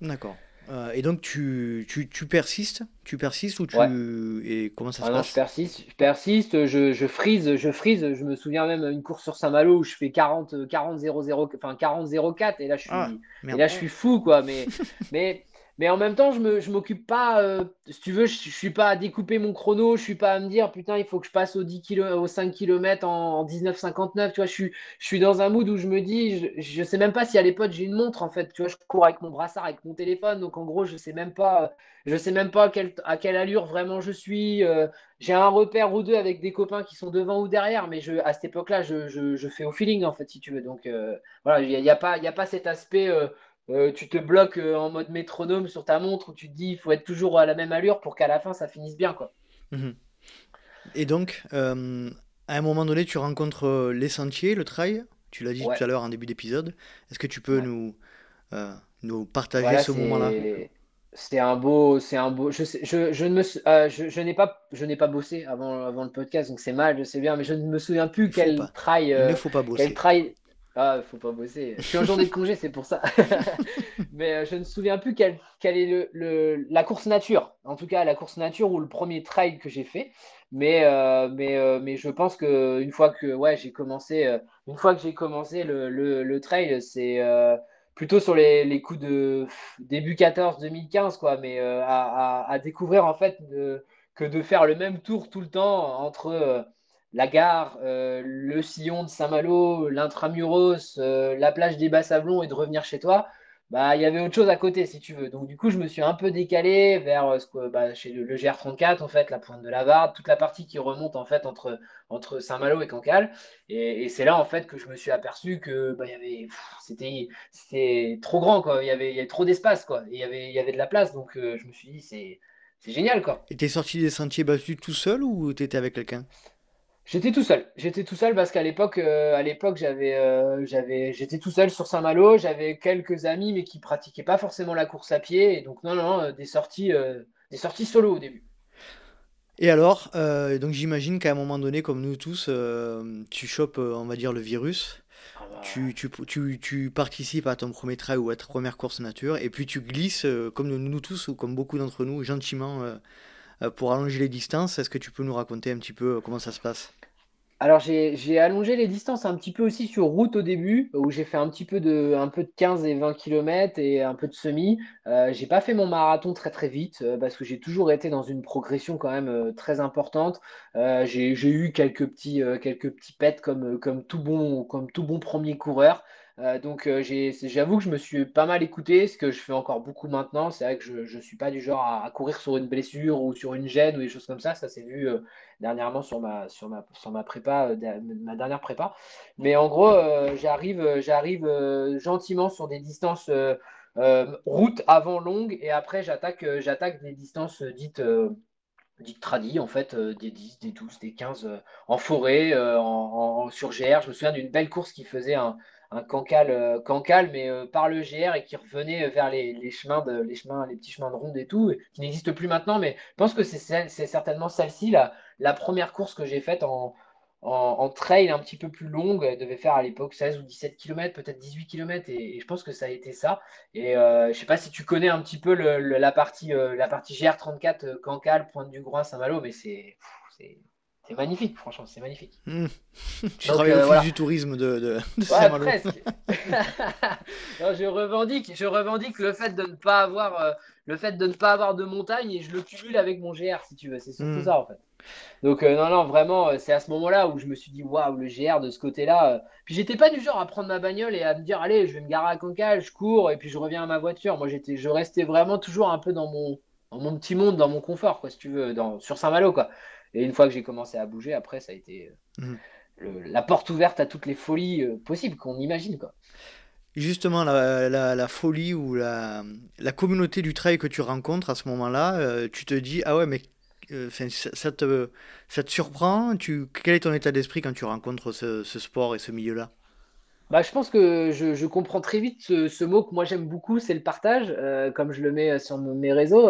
D'accord. Euh, et donc tu, tu, tu persistes? Tu persistes ou Ouais. tu... Et comment ça se Ah je passe? persiste, je persiste, je, je frise, je frise. Je me souviens même une course sur Saint-Malo où je fais 40, 40, 00, enfin 40, 04 et là je Ah, suis, et là je suis fou quoi. Mais, mais, mais en même temps, je me, je m'occupe pas, euh, si tu veux, je, je suis pas à découper mon chrono, je suis pas à me dire putain, il faut que je passe aux 10 kilo, aux 5 km en, en 19,59. Tu vois, je suis, je suis dans un mood où je me dis, je, je sais même pas si à l'époque j'ai une montre en fait. Tu vois, je cours avec mon brassard, avec mon téléphone, donc en gros, je sais même pas. Je sais même pas à quelle, allure vraiment je suis. euh, j'ai un repère ou deux avec des copains qui sont devant ou derrière, mais je, à cette époque-là, je, je, je fais au feeling, en fait, si tu veux. Donc, euh, voilà, il n'y y a a pas cet aspect, euh, tu te bloques euh, en mode métronome sur ta montre où tu te dis, il faut être toujours à la même allure pour qu'à la fin, ça finisse bien, quoi. Mhm. Et donc, euh, à un moment donné, tu rencontres les sentiers, le trail. Tu l'as dit tout à l'heure en début d'épisode. Est-ce que tu peux ouais. nous, nous partager Voilà, ce moment-là? c'est c'est un beau c'est un beau je sais, je, je ne me sou- je, je n'ai pas je n'ai pas bossé avant avant le podcast donc c'est mal je sais bien mais je ne me souviens plus quel trail Il ne faut pas quel bosser. trail Ah, faut pas bosser. Je suis en journée de congé, c'est pour ça. Mais euh, je ne me souviens plus quelle, est le, la course nature. En tout cas, la course nature ou le premier trail que j'ai fait. Mais, euh, mais, euh, mais je pense que une fois que ouais, j'ai commencé, une fois que j'ai commencé le, le, trail, c'est plutôt sur les, les, coups de début 14-2015, quoi. Mais à, à, découvrir en fait que de faire le même tour tout le temps entre la gare, euh, le sillon de Saint-Malo, l'intramuros, euh, la plage des Bas-Sablons et de revenir chez toi, bah il y avait autre chose à côté si tu veux. Donc du coup, je me suis un peu décalé vers euh, ce bah, chez le, GR34 en fait, la pointe de la Varde, toute la partie qui remonte en fait entre, entre Saint-Malo et Cancale. Et, c'est là en fait que je me suis aperçu que bah, y avait c'était trop grand quoi, il y avait, y trop d'espace quoi, il y avait y avait de la place donc je me suis dit c'est c'est génial quoi. Et t'es sorti des sentiers battus tout seul ou t'étais avec quelqu'un? J'étais tout seul. J'étais tout seul parce qu'à l'époque, euh, à l'époque, j'avais, euh, j'avais, j'étais tout seul sur Saint-Malo. J'avais quelques amis, mais qui pratiquaient pas forcément la course à pied. Et donc non, non, euh, des sorties, des sorties solo au début. Et alors, donc j'imagine qu'à un moment donné, comme nous tous, tu chopes, on va dire, le virus. Ah bah. Tu, tu, tu, tu, participes à ton premier trail ou à ta première course nature, et puis tu glisses, comme nous tous, ou comme beaucoup d'entre nous, gentiment pour allonger les distances. Est-ce que tu peux nous raconter un petit peu comment ça se passe? Alors j'ai allongé les distances un petit peu aussi sur route au début, où j'ai fait un petit peu de, un peu de 15 et 20 km et un peu de semi. Euh, j'ai pas fait mon marathon très très vite euh, parce que j'ai toujours été dans une progression quand même euh, très importante. J'ai eu quelques petits, quelques petits pets comme, comme, tout bon, comme tout bon premier coureur. Euh, donc euh, j'avoue que je me suis pas mal écouté, ce que je fais encore beaucoup maintenant. C'est vrai que je ne suis pas du genre à, courir sur une blessure ou sur une gêne ou des choses comme ça. Ça s'est vu euh, dernièrement sur ma, sur ma, sur ma prépa, ma dernière prépa. Mais en gros, j'arrive j'arrive gentiment sur des distances route avant longue et après j'attaque j'attaque des distances dites dites tradies en fait, des 10, des 12, des 15 en forêt, en, en, sur GR. Je me souviens d'une belle course qui faisait un un Cancale, euh, Cancale mais euh, par le GR et qui revenait vers les, chemins les chemins, les petits chemins de ronde et tout, qui n'existe plus maintenant. Mais je pense que c'est certainement celle-ci, la, première course que j'ai faite en, trail un petit peu plus longue. Elle devait faire à l'époque 16 ou 17 km, peut-être 18 km, et, je pense que ça a été ça. Et euh, je sais pas si tu connais un petit peu la, partie, la partie GR34 Cancale, Pointe du Groin, Saint-Malo, mais c'est c'est magnifique, franchement, c'est magnifique. Hmm. tu travailles au euh, du tourisme de, de, ouais, presque. je revendique, je revendique le fait de ne pas avoir, euh, le fait de ne pas avoir de montagne et je le cumule avec mon GR si tu veux. C'est surtout hmm. ça en fait. Donc euh, non, non, vraiment, c'est à ce moment-là où je me suis dit waouh, le GR de ce côté-là. Puis j'étais pas du genre à prendre ma bagnole et à me dire allez, je vais me garer à Cancale, je cours et puis je reviens à ma voiture. Moi, j'étais, je restais vraiment toujours un peu dans mon, dans mon petit monde, dans mon confort, quoi, si tu veux, dans, sur Saint-Malo, quoi. Et une fois que j'ai commencé à bouger, après, ça a été euh, mhm. la porte ouverte à toutes les folies euh, possibles qu'on imagine. Quoi. Justement, la, folie ou la, communauté du trail que tu rencontres à ce moment-là, euh, tu te dis, ah ouais, mais ça, te, ça te surprend? Tu, Quel est ton état d'esprit quand tu rencontres ce, sport et ce milieu-là? Bah, je pense que je, comprends très vite ce, mot que moi j'aime beaucoup, c'est le partage, comme je le mets sur mes réseaux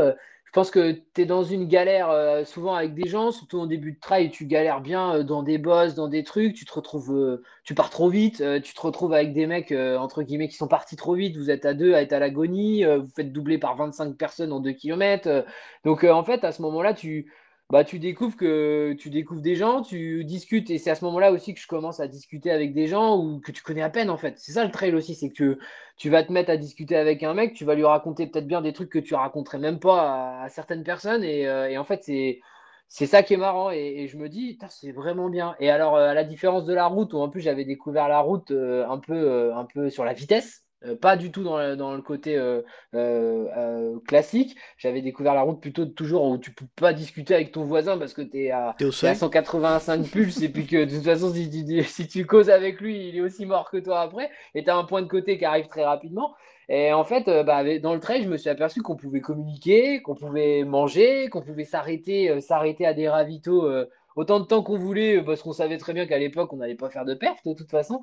je pense que tu es dans une galère euh, souvent avec des gens, surtout au début de trail, tu galères bien euh, dans des bosses, dans des trucs, tu te retrouves, euh, tu pars trop vite, tu te retrouves avec des mecs, entre guillemets, qui sont partis trop vite, vous êtes à deux à être à l'agonie, vous faites doubler par 25 personnes en 2 km. donc en fait, à ce moment-là, tu, bah, tu découvres que tu découvres des gens, tu discutes, et c'est à ce moment-là aussi que je commence à discuter avec des gens ou que tu connais à peine en fait. C'est ça le trail aussi, c'est que tu vas te mettre à discuter avec un mec, tu vas lui raconter peut-être bien des trucs que tu raconterais même pas à, certaines personnes, et, euh, en fait c'est c'est ça qui est marrant et, je me dis c'est vraiment bien. Et alors euh, à la différence de la route où en plus j'avais découvert la route euh, un peu un peu sur la vitesse. Euh, pas du tout dans, le côté euh, euh, classique. J'avais découvert la route plutôt toujours où tu peux pas discuter avec ton voisin parce que tu es à, 185 pulses et puis que de toute façon, si tu, si tu causes avec lui, il est aussi mort que toi après. Et tu as un point de côté qui arrive très rapidement. Et en fait, bah, dans le trail, je me suis aperçu qu'on pouvait communiquer, qu'on pouvait manger, qu'on pouvait s'arrêter s'arrêter à des ravitaux autant de temps qu'on voulait parce qu'on savait très bien qu'à l'époque, on n'allait pas faire de perte de toute façon.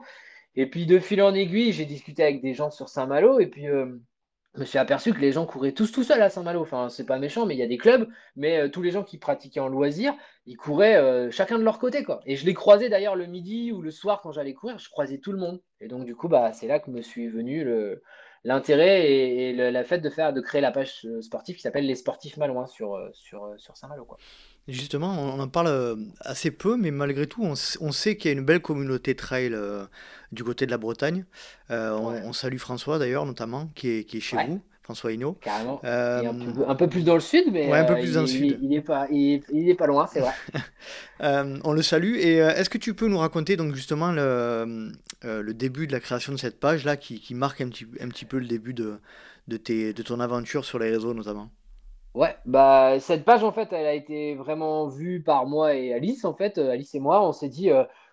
Et puis de fil en aiguille, j'ai discuté avec des gens sur Saint-Malo. Et puis euh, je me suis aperçu que les gens couraient tous tout seuls à Saint-Malo. Enfin, c'est pas méchant, mais il y a des clubs, mais euh, tous les gens qui pratiquaient en loisir, ils couraient euh, chacun de leur côté, quoi. Et je les croisais d'ailleurs le midi ou le soir quand j'allais courir, je croisais tout le monde. Et donc, du coup, bah, c'est là que me suis venu le, l'intérêt et, la fête de faire de créer la page sportive qui s'appelle les sportifs malouins sur, Saint-Malo. Justement, on en parle assez peu, mais malgré tout, on, sait qu'il y a une belle communauté trail du côté de la Bretagne. on, salue François d'ailleurs, notamment, qui est, qui est chez vous. François Hinault. Carrément. Un, peu, plus dans le sud, mais un peu plus dans le sud. Il, n'est pas, il, est pas loin, c'est vrai. on le salue. Et est-ce que tu peux nous raconter donc justement le, le début de la création de cette page là, qui, qui marque un petit, un petit peu le début de, de, tes, de ton aventure sur les réseaux notamment? Ouais, bah cette page en fait, elle a été vraiment vue par moi et Alice en fait. Alice et moi, on s'est dit,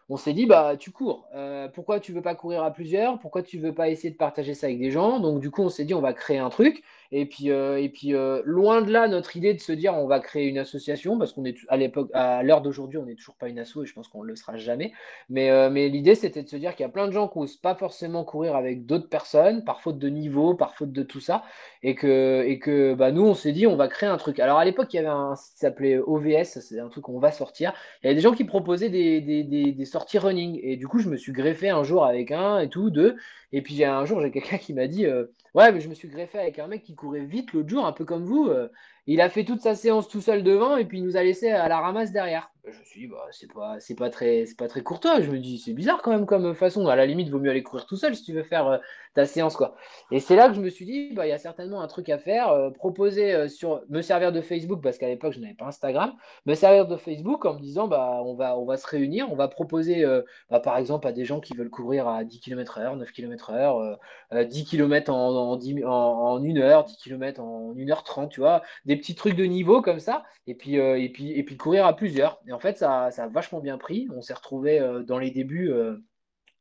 on s'est dit, bah, tu cours. Euh, pourquoi tu veux pas courir à plusieurs? Pourquoi tu veux pas essayer de partager ça avec des gens? Donc, du coup, on s'est dit, on va créer un truc. Et puis, euh, euh, loin de là, notre idée de se dire, on va créer une association, parce qu'on est à l'époque, à l'heure d'aujourd'hui, on n'est toujours pas une asso et je pense qu'on ne le sera jamais. Mais, mais l'idée, c'était de se dire qu'il y a plein de gens qui n'osent pas forcément courir avec d'autres personnes, par faute de niveau, par faute de tout ça. Et que, et que bah, nous, on s'est dit, on va créer un truc. Alors, à l'époque, il y avait un site qui s'appelait OVS, c'est un truc qu'on va sortir. Il y avait des gens qui proposaient des, des, des, sorties running. Et du coup, je me suis greffé un jour avec un et tout, deux. Et puis un jour, j'ai quelqu'un qui m'a dit euh, Ouais, mais je me suis greffé avec un mec qui courait vite l'autre jour, un peu comme vous. Euh, il a fait toute sa séance tout seul devant et puis il nous a laissé à la ramasse derrière. Je me suis dit, bah, c'est pas, c'est pas très, c'est pas très courtois. Je me dis, c'est bizarre quand même comme façon. À la limite, vaut mieux aller courir tout seul si tu veux faire euh, ta séance, quoi. Et c'est là que je me suis dit, bah, il y a certainement un truc à faire. Euh, proposer euh, sur, me servir de Facebook parce qu'à l'époque, je n'avais pas Instagram. Me servir de Facebook en me disant, bah, on va, on va se réunir, on va proposer, bah, par exemple, à des gens qui veulent courir à 10 km/h, 9 km/h, 10 km en, en, 10, en, en 1 heure, 10 km en 1h30, tu vois, petits trucs de niveau comme ça, et puis, et puis, et puis courir à plusieurs. Et en fait, ça, ça a vachement bien pris. On s'est retrouvé dans les débuts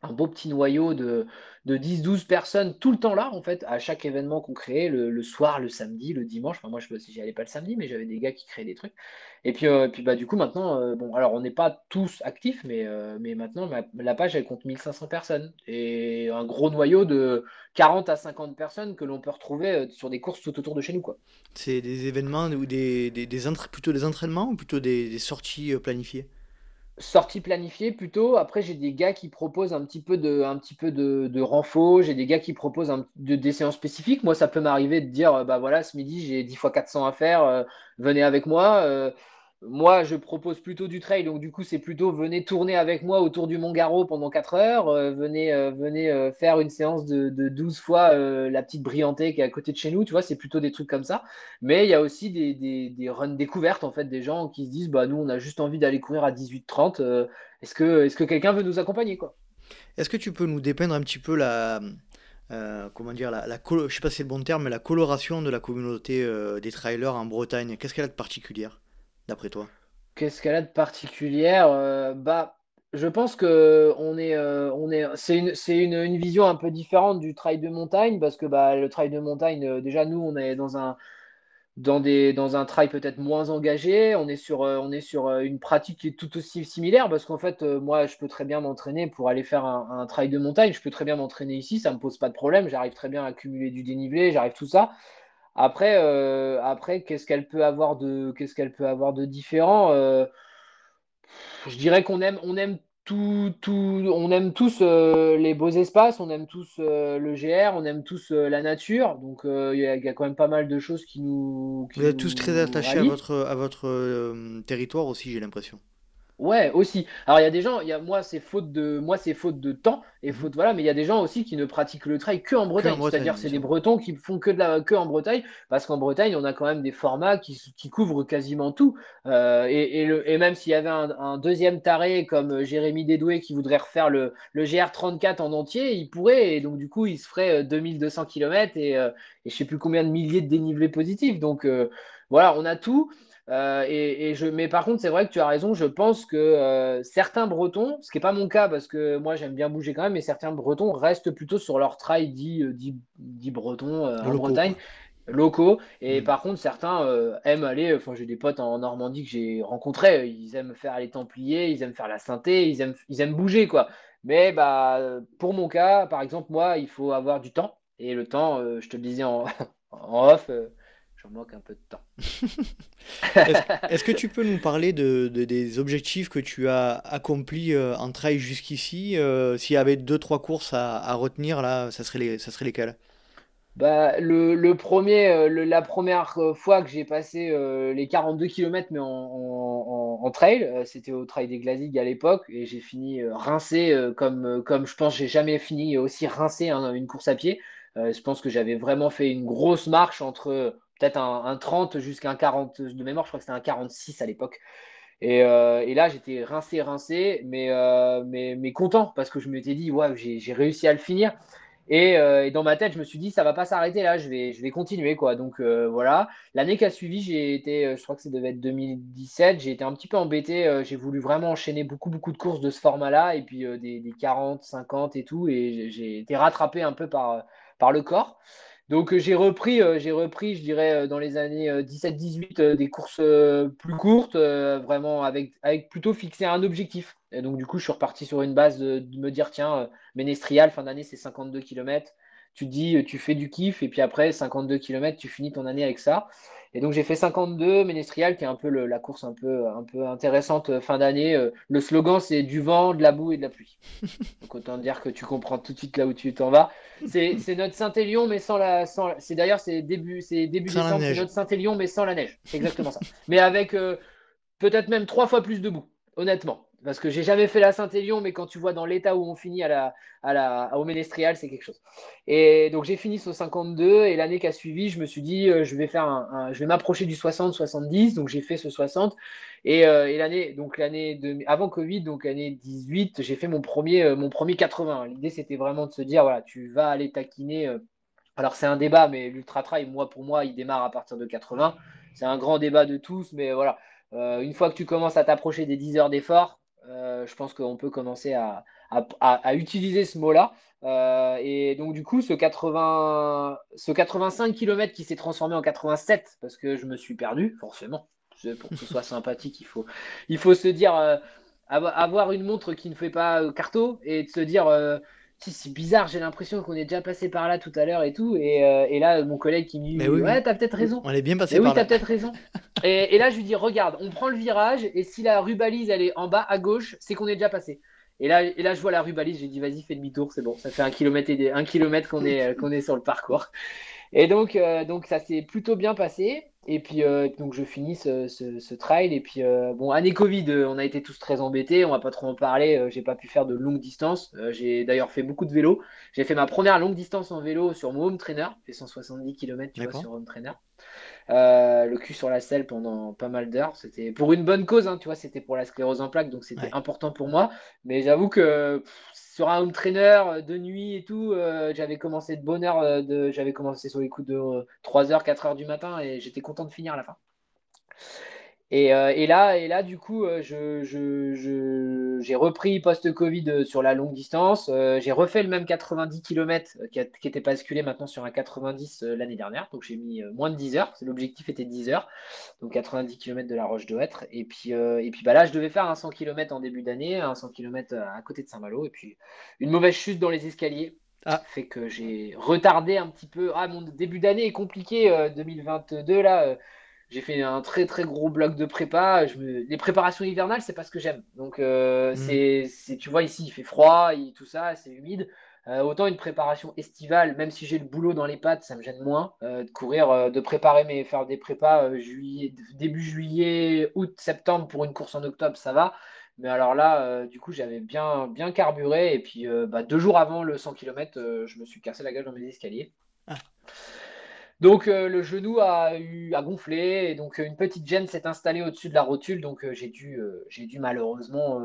un beau petit noyau de, de 10-12 personnes tout le temps là, en fait, à chaque événement qu'on créait, le, soir, le samedi, le dimanche. Enfin, moi, je n'y allais pas le samedi, mais j'avais des gars qui créaient des trucs. Et puis, euh, puis bah, du coup, maintenant, euh, bon, alors on n'est pas tous actifs, mais, euh, mais maintenant, la page, elle compte 1500 personnes. Et un gros noyau de 40 à 50 personnes que l'on peut retrouver sur des courses tout autour de chez nous. quoi. C'est des événements ou des, des, plutôt des entraînements ou plutôt des sorties planifiées? Sortie planifiée plutôt. Après, j'ai des gars qui proposent un petit peu de, un petit renfort. J'ai des gars qui proposent de, des séances spécifiques. Moi, ça peut m'arriver de dire, bah voilà, ce midi, j'ai 10 fois 400 à faire. Euh, venez avec moi. Euh, moi, je propose plutôt du trail, donc du coup, c'est plutôt venez tourner avec moi autour du Mont Garo pendant 4 heures, euh, venez, euh, venez euh, faire une séance de, 12 fois la petite brillantée qui est à côté de chez nous, tu vois, c'est plutôt des trucs comme ça. Mais il y a aussi des, des, runs découvertes, en fait, des gens qui se disent, bah nous, on a juste envie d'aller courir à 18-30, est-ce que, est que quelqu'un veut nous accompagner, quoi? Est-ce que tu peux nous dépeindre un petit peu la, comment dire, la, la je sais pas si c'est le bon terme, mais la coloration de la communauté des trailers en Bretagne? Qu'est-ce qu'elle a de particulière? D'après toi? Qu'est-ce qu'elle a de particulière euh, Bah, je pense que on est, euh, on est, c'est une, c'est une, vision un peu différente du trail de montagne parce que bah, le trail de montagne, euh, déjà nous, on est dans un, dans des, dans un trail peut-être moins engagé. On est sur, on est sur une pratique qui est tout aussi similaire parce qu'en fait, moi, je peux très bien m'entraîner pour aller faire un, un trail de montagne. Je peux très bien m'entraîner ici, ça me pose pas de problème. J'arrive très bien à accumuler du dénivelé, j'arrive tout ça. Après, euh, après qu'est-ce qu'elle peut avoir de, qu'est-ce qu'elle peut avoir de différent euh, Je dirais qu'on aime, on aime tout, tout, on aime tous euh, les beaux espaces, on aime tous le GR, on aime tous la nature. Donc il y, a quand même pas mal de choses qui nous. Vous êtes tous très attachés à votre, à votre territoire aussi, j'ai l'impression. Ouais, aussi. Alors il y a des gens, il y a, moi c'est faute de moi c'est faute de temps et mhm. faute voilà, mais il y a des gens aussi qui ne pratiquent le trail que en Bretagne. C'est-à-dire c'est des Bretons qui font que de la que en Bretagne parce qu'en Bretagne on a quand même des formats qui, qui couvrent quasiment tout. Euh, et, et, le, et même s'il y avait un, deuxième taré comme Jérémy Dédoué qui voudrait refaire le, le GR34 en entier, il pourrait et donc du coup il se ferait 2200 km et, euh, et je sais plus combien de milliers de dénivelés positifs. Donc euh, voilà, on a tout. Euh, et, je, mais par contre, c'est vrai que tu as raison. Je pense que euh, certains Bretons, ce qui n'est pas mon cas parce que moi j'aime bien bouger quand même, mais certains Bretons restent plutôt sur leur trail dit, euh, dit, dit Breton en Bretagne, locaux. Et mm. par contre, certains aiment aller. Enfin, j'ai des potes en Normandie que j'ai rencontrés. Ils aiment faire les Templiers, ils aiment faire la synthé, ils aiment, ils aiment bouger quoi. Mais bah, pour mon cas, par exemple, moi, il faut avoir du temps. Et le temps, je te le disais en, off, j'en manque un peu de temps. Est-ce que tu peux nous parler de, des objectifs que tu as accomplis en trail jusqu'ici S'il y avait deux, trois courses à, retenir, là, ça serait, les, ça serait lesquelles? Bah, le, le premier, euh, la première euh, fois que j'ai passé euh, les 42 km mais en, en, en trail, c'était au Trail des Glazig à l'époque et j'ai fini rincé comme, comme je pense j'ai jamais fini aussi rincé hein, une course à pied. je pense que j'avais vraiment fait une grosse marche entre peut-être un, un, 30 jusqu'à un 40 de mémoire, je crois que c'était un 46 à l'époque. Et, et, là, j'étais rincé, rincé, mais, mais, mais, content parce que je m'étais dit, ouais, j'ai réussi à le finir. Euh, et, dans ma tête, je me suis dit, ça va pas s'arrêter là, je vais, je vais continuer. quoi. Donc euh, voilà. L'année qui a suivi, j'ai été, euh, je crois que ça devait être 2017, j'ai été un petit peu embêté. j'ai voulu vraiment enchaîner beaucoup, beaucoup de courses de ce format-là, et puis des, des, 40, 50 et tout. Et j'ai été rattrapé un peu par le corps. Donc j'ai repris, j'ai repris, je dirais, dans les années 17-18, des courses plus courtes, vraiment avec, avec plutôt fixé un objectif. Et donc, du coup, je suis reparti sur une base de, me dire tiens, euh, Ménestrial, fin d'année, c'est 52 km. Tu dis, euh, tu fais du kiff, et puis après, 52 km, tu finis ton année avec ça. Et donc, j'ai fait 52 Ménestrial, qui est un peu la course un peu, un peu intéressante euh, fin d'année. Le slogan, c'est du vent, de la boue et de la pluie. donc, autant dire que tu comprends tout de suite là où tu t'en vas. C'est notre Saint-Élion, mais sans la. Sans, c'est d'ailleurs, c'est début, c'est début décembre, c'est notre Saint-Élion, mais sans la neige. C'est exactement ça. Mais avec peut-être même trois fois plus de boue, honnêtement parce que j'ai jamais fait la Saint-Élion, mais quand tu vois dans l'état où on finit à la, à la, au Ménestrial, c'est quelque chose. Et donc j'ai fini sur 52, et l'année qui a suivi, je me suis dit, euh, je vais faire un, je vais m'approcher du 60-70, donc j'ai fait ce 60. Et, euh, et l'année, donc l'année avant Covid, donc l'année 18, j'ai fait mon premier, euh, mon premier 80. L'idée c'était vraiment de se dire, voilà, tu vas aller taquiner. alors c'est un débat, mais l'ultra trail, moi pour moi, il démarre à partir de 80. C'est un grand débat de tous, mais voilà. une fois que tu commences à t'approcher des 10 heures d'effort, euh, je pense qu'on peut commencer à, utiliser ce mot-là. Euh, et donc, du coup, ce, 80, ce 85 km qui s'est transformé en 87, parce que je me suis perdu, forcément. Pour que ce soit sympathique, il faut, il faut se dire, euh, avoir une montre qui ne fait pas carto et de se dire, c'est bizarre, j'ai l'impression qu'on est déjà passé par là tout à l'heure et tout. Et, euh, là, mon collègue qui me dit Ouais, t'as peut-être raison. On est bien passé par oui, là. Oui, t'as peut-être raison. et, là, je lui dis Regarde, on prend le virage et si la rubalise elle est en bas à gauche, c'est qu'on est déjà passé. Et là, et là, je vois la rubalise, j'ai dit Vas-y, fais demi-tour, c'est bon. Ça fait un kilomètre, et un kilomètre qu'on est, euh, qu'on est sur le parcours. Et donc, euh, donc ça s'est plutôt bien passé. Et puis, euh, donc, je finis ce, trail. Et puis, euh, bon, année Covid, on a été tous très embêtés. On va pas trop en parler. j'ai pas pu faire de longue distance. j'ai d'ailleurs fait beaucoup de vélo. J'ai fait ma première longue distance en vélo sur mon home trainer. J'ai fait 170 km tu vois, sur home trainer. Le cul sur la selle pendant pas mal d'heures. C'était pour une bonne cause, hein, tu vois. C'était pour la sclérose en plaques, donc c'était important pour moi. Mais j'avoue que sur un home trainer euh, de nuit et tout, euh, j'avais commencé de bonne heure, euh, de, j'avais commencé sur les coups de 3h, 4h du matin et j'étais content de finir à la fin. Euh, et, là, et là, du coup, euh, j'ai repris post-Covid euh, sur la longue distance. j'ai refait le même 90 km qui, était basculé maintenant sur un 90 l'année dernière. Donc j'ai mis moins de 10 heures. L'objectif était 10 heures. Donc 90 km de la Roche de Hêtre. Et puis, et puis bah là, je devais faire un 100 km en début d'année, un 100 km à côté de Saint-Malo. Et puis une mauvaise chute dans les escaliers. Ah. fait que j'ai retardé un petit peu. Ah, mon début d'année est compliqué 2022 là j'ai fait un très très gros bloc de prépa. Je Les préparations hivernales, c'est pas ce que j'aime. Donc, euh, mm. c'est, tu vois, ici, il fait froid, et tout ça, c'est humide. Euh, autant une préparation estivale, même si j'ai le boulot dans les pattes, ça me gêne moins euh, de courir, de préparer mes, faire des prépas juillet, début juillet, août, septembre pour une course en octobre, ça va. Mais alors là, du coup, j'avais bien, bien carburé. Et puis, bah, deux jours avant le 100 km, je me suis cassé la gueule dans mes escaliers. Ah. Donc euh, le genou a, eu, a gonflé et donc une petite gêne s'est installée au-dessus de la rotule. Donc euh, j'ai dû, euh, j'ai dû malheureusement,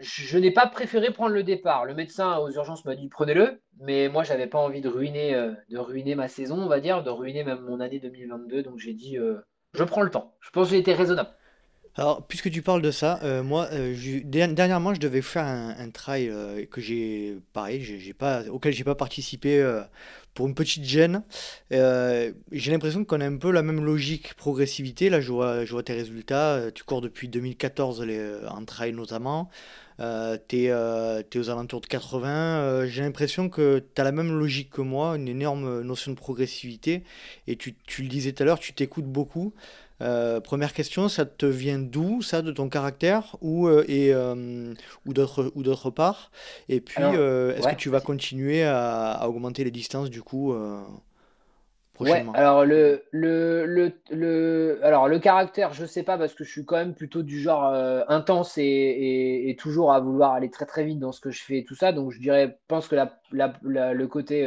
je, n'ai pas préféré prendre le départ. Le médecin aux urgences m'a dit prenez-le, mais moi j'avais pas envie de ruiner, de ruiner ma saison, on va dire, de ruiner même mon année 2022. Donc j'ai dit je prends le temps. Je pense que j'ai été raisonnable. Alors, puisque tu parles de ça, moi, dernièrement, je devais faire un, un trail que j'ai, pareil, j'ai pas, auquel j'ai pas participé pour une petite gêne. Euh, j'ai l'impression qu'on a un peu la même logique progressivité. Là, je vois, je vois tes résultats. Tu cours depuis 2014 les, en trail notamment. Euh, tu es, aux alentours de 80. j'ai l'impression que tu as la même logique que moi, une énorme notion de progressivité. Et tu, tu le disais tout à l'heure, tu t'écoutes beaucoup. Euh, première question, ça te vient d'où, ça, de ton caractère ou, euh, et, euh, ou d'autre part Et puis, est-ce que tu vas continuer à, augmenter les distances, du coup, prochainement? Ouais, alors le, le, le, le, alors le caractère, je sais pas, parce que je suis quand même plutôt du genre intense et, et, toujours à vouloir aller très très vite dans ce que je fais et tout ça. Donc je dirais, pense que la, la, le côté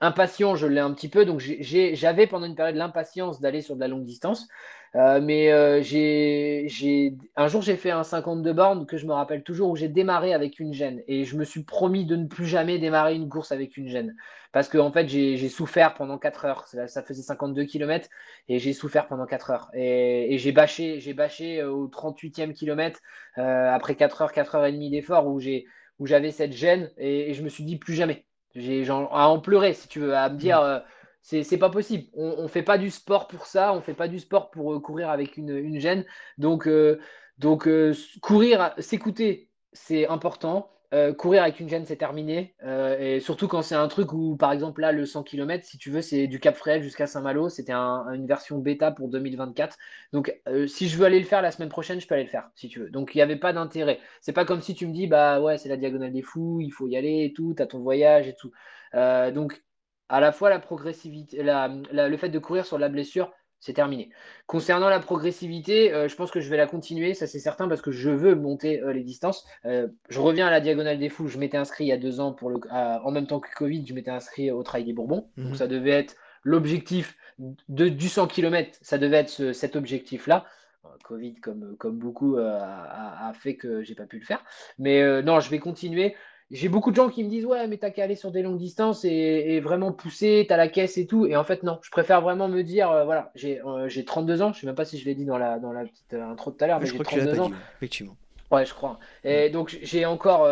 impatient, je l'ai un petit peu. Donc j'avais pendant une période l'impatience d'aller sur de la longue distance. Euh, mais euh, j'ai, un jour, j'ai fait un 52 bornes que je me rappelle toujours où j'ai démarré avec une gêne. Et je me suis promis de ne plus jamais démarrer une course avec une gêne. Parce qu'en en fait, j'ai, souffert pendant 4 heures. Ça, faisait 52 km et j'ai souffert pendant 4 heures. Et, j'ai bâché, j'ai bâché euh, au 38e kilomètre après 4 heures, 4 heures et demie d'effort où, j'ai, où j'avais cette gêne. Et, je me suis dit plus jamais. J'ai à en pleurer, si tu veux, à me dire. C'est pas possible. On ne fait pas du sport pour ça. On fait pas du sport pour euh, courir avec une, une gêne. Donc, euh, donc euh, courir, s'écouter, c'est important. courir avec une gêne, c'est terminé. et surtout quand c'est un truc où, par exemple, là, le 100 km, si tu veux, c'est du Cap Fréhel jusqu'à Saint-Malo. C'était une version bêta pour 2024. Donc, si je veux aller le faire la semaine prochaine, je peux aller le faire, si tu veux. Donc, il n'y avait pas d'intérêt. C'est pas comme si tu me dis, bah ouais, c'est la diagonale des fous, il faut y aller et tout, tu as ton voyage et tout. donc, à la fois la progressivité, le fait de courir sur la blessure, c'est terminé. Concernant la progressivité, euh, je pense que je vais la continuer, ça c'est certain, parce que je veux monter euh, les distances. Euh, je reviens à la diagonale des fous. Je m'étais inscrit il y a deux ans pour le, en même temps que Covid, je m'étais inscrit au Trail des Bourbons. Donc mhm. ça devait être l'objectif de, du 100 km, ça devait être cet objectif-là. Covid, comme, comme beaucoup, a, a, fait que j'ai pas pu le faire. Mais non, je vais continuer j'ai beaucoup de gens qui me disent ouais mais t'as qu'à aller sur des longues distances et, vraiment pousser, t'as la caisse et tout. Et en fait non, je préfère vraiment me dire euh, voilà, j'ai 32 euh, ans, je sais même pas si je l'ai dit dans la, dans la petite euh, intro de tout à l'heure, mais, j'ai 32 ans. effectivement. Ouais, je crois. Et donc j'ai encore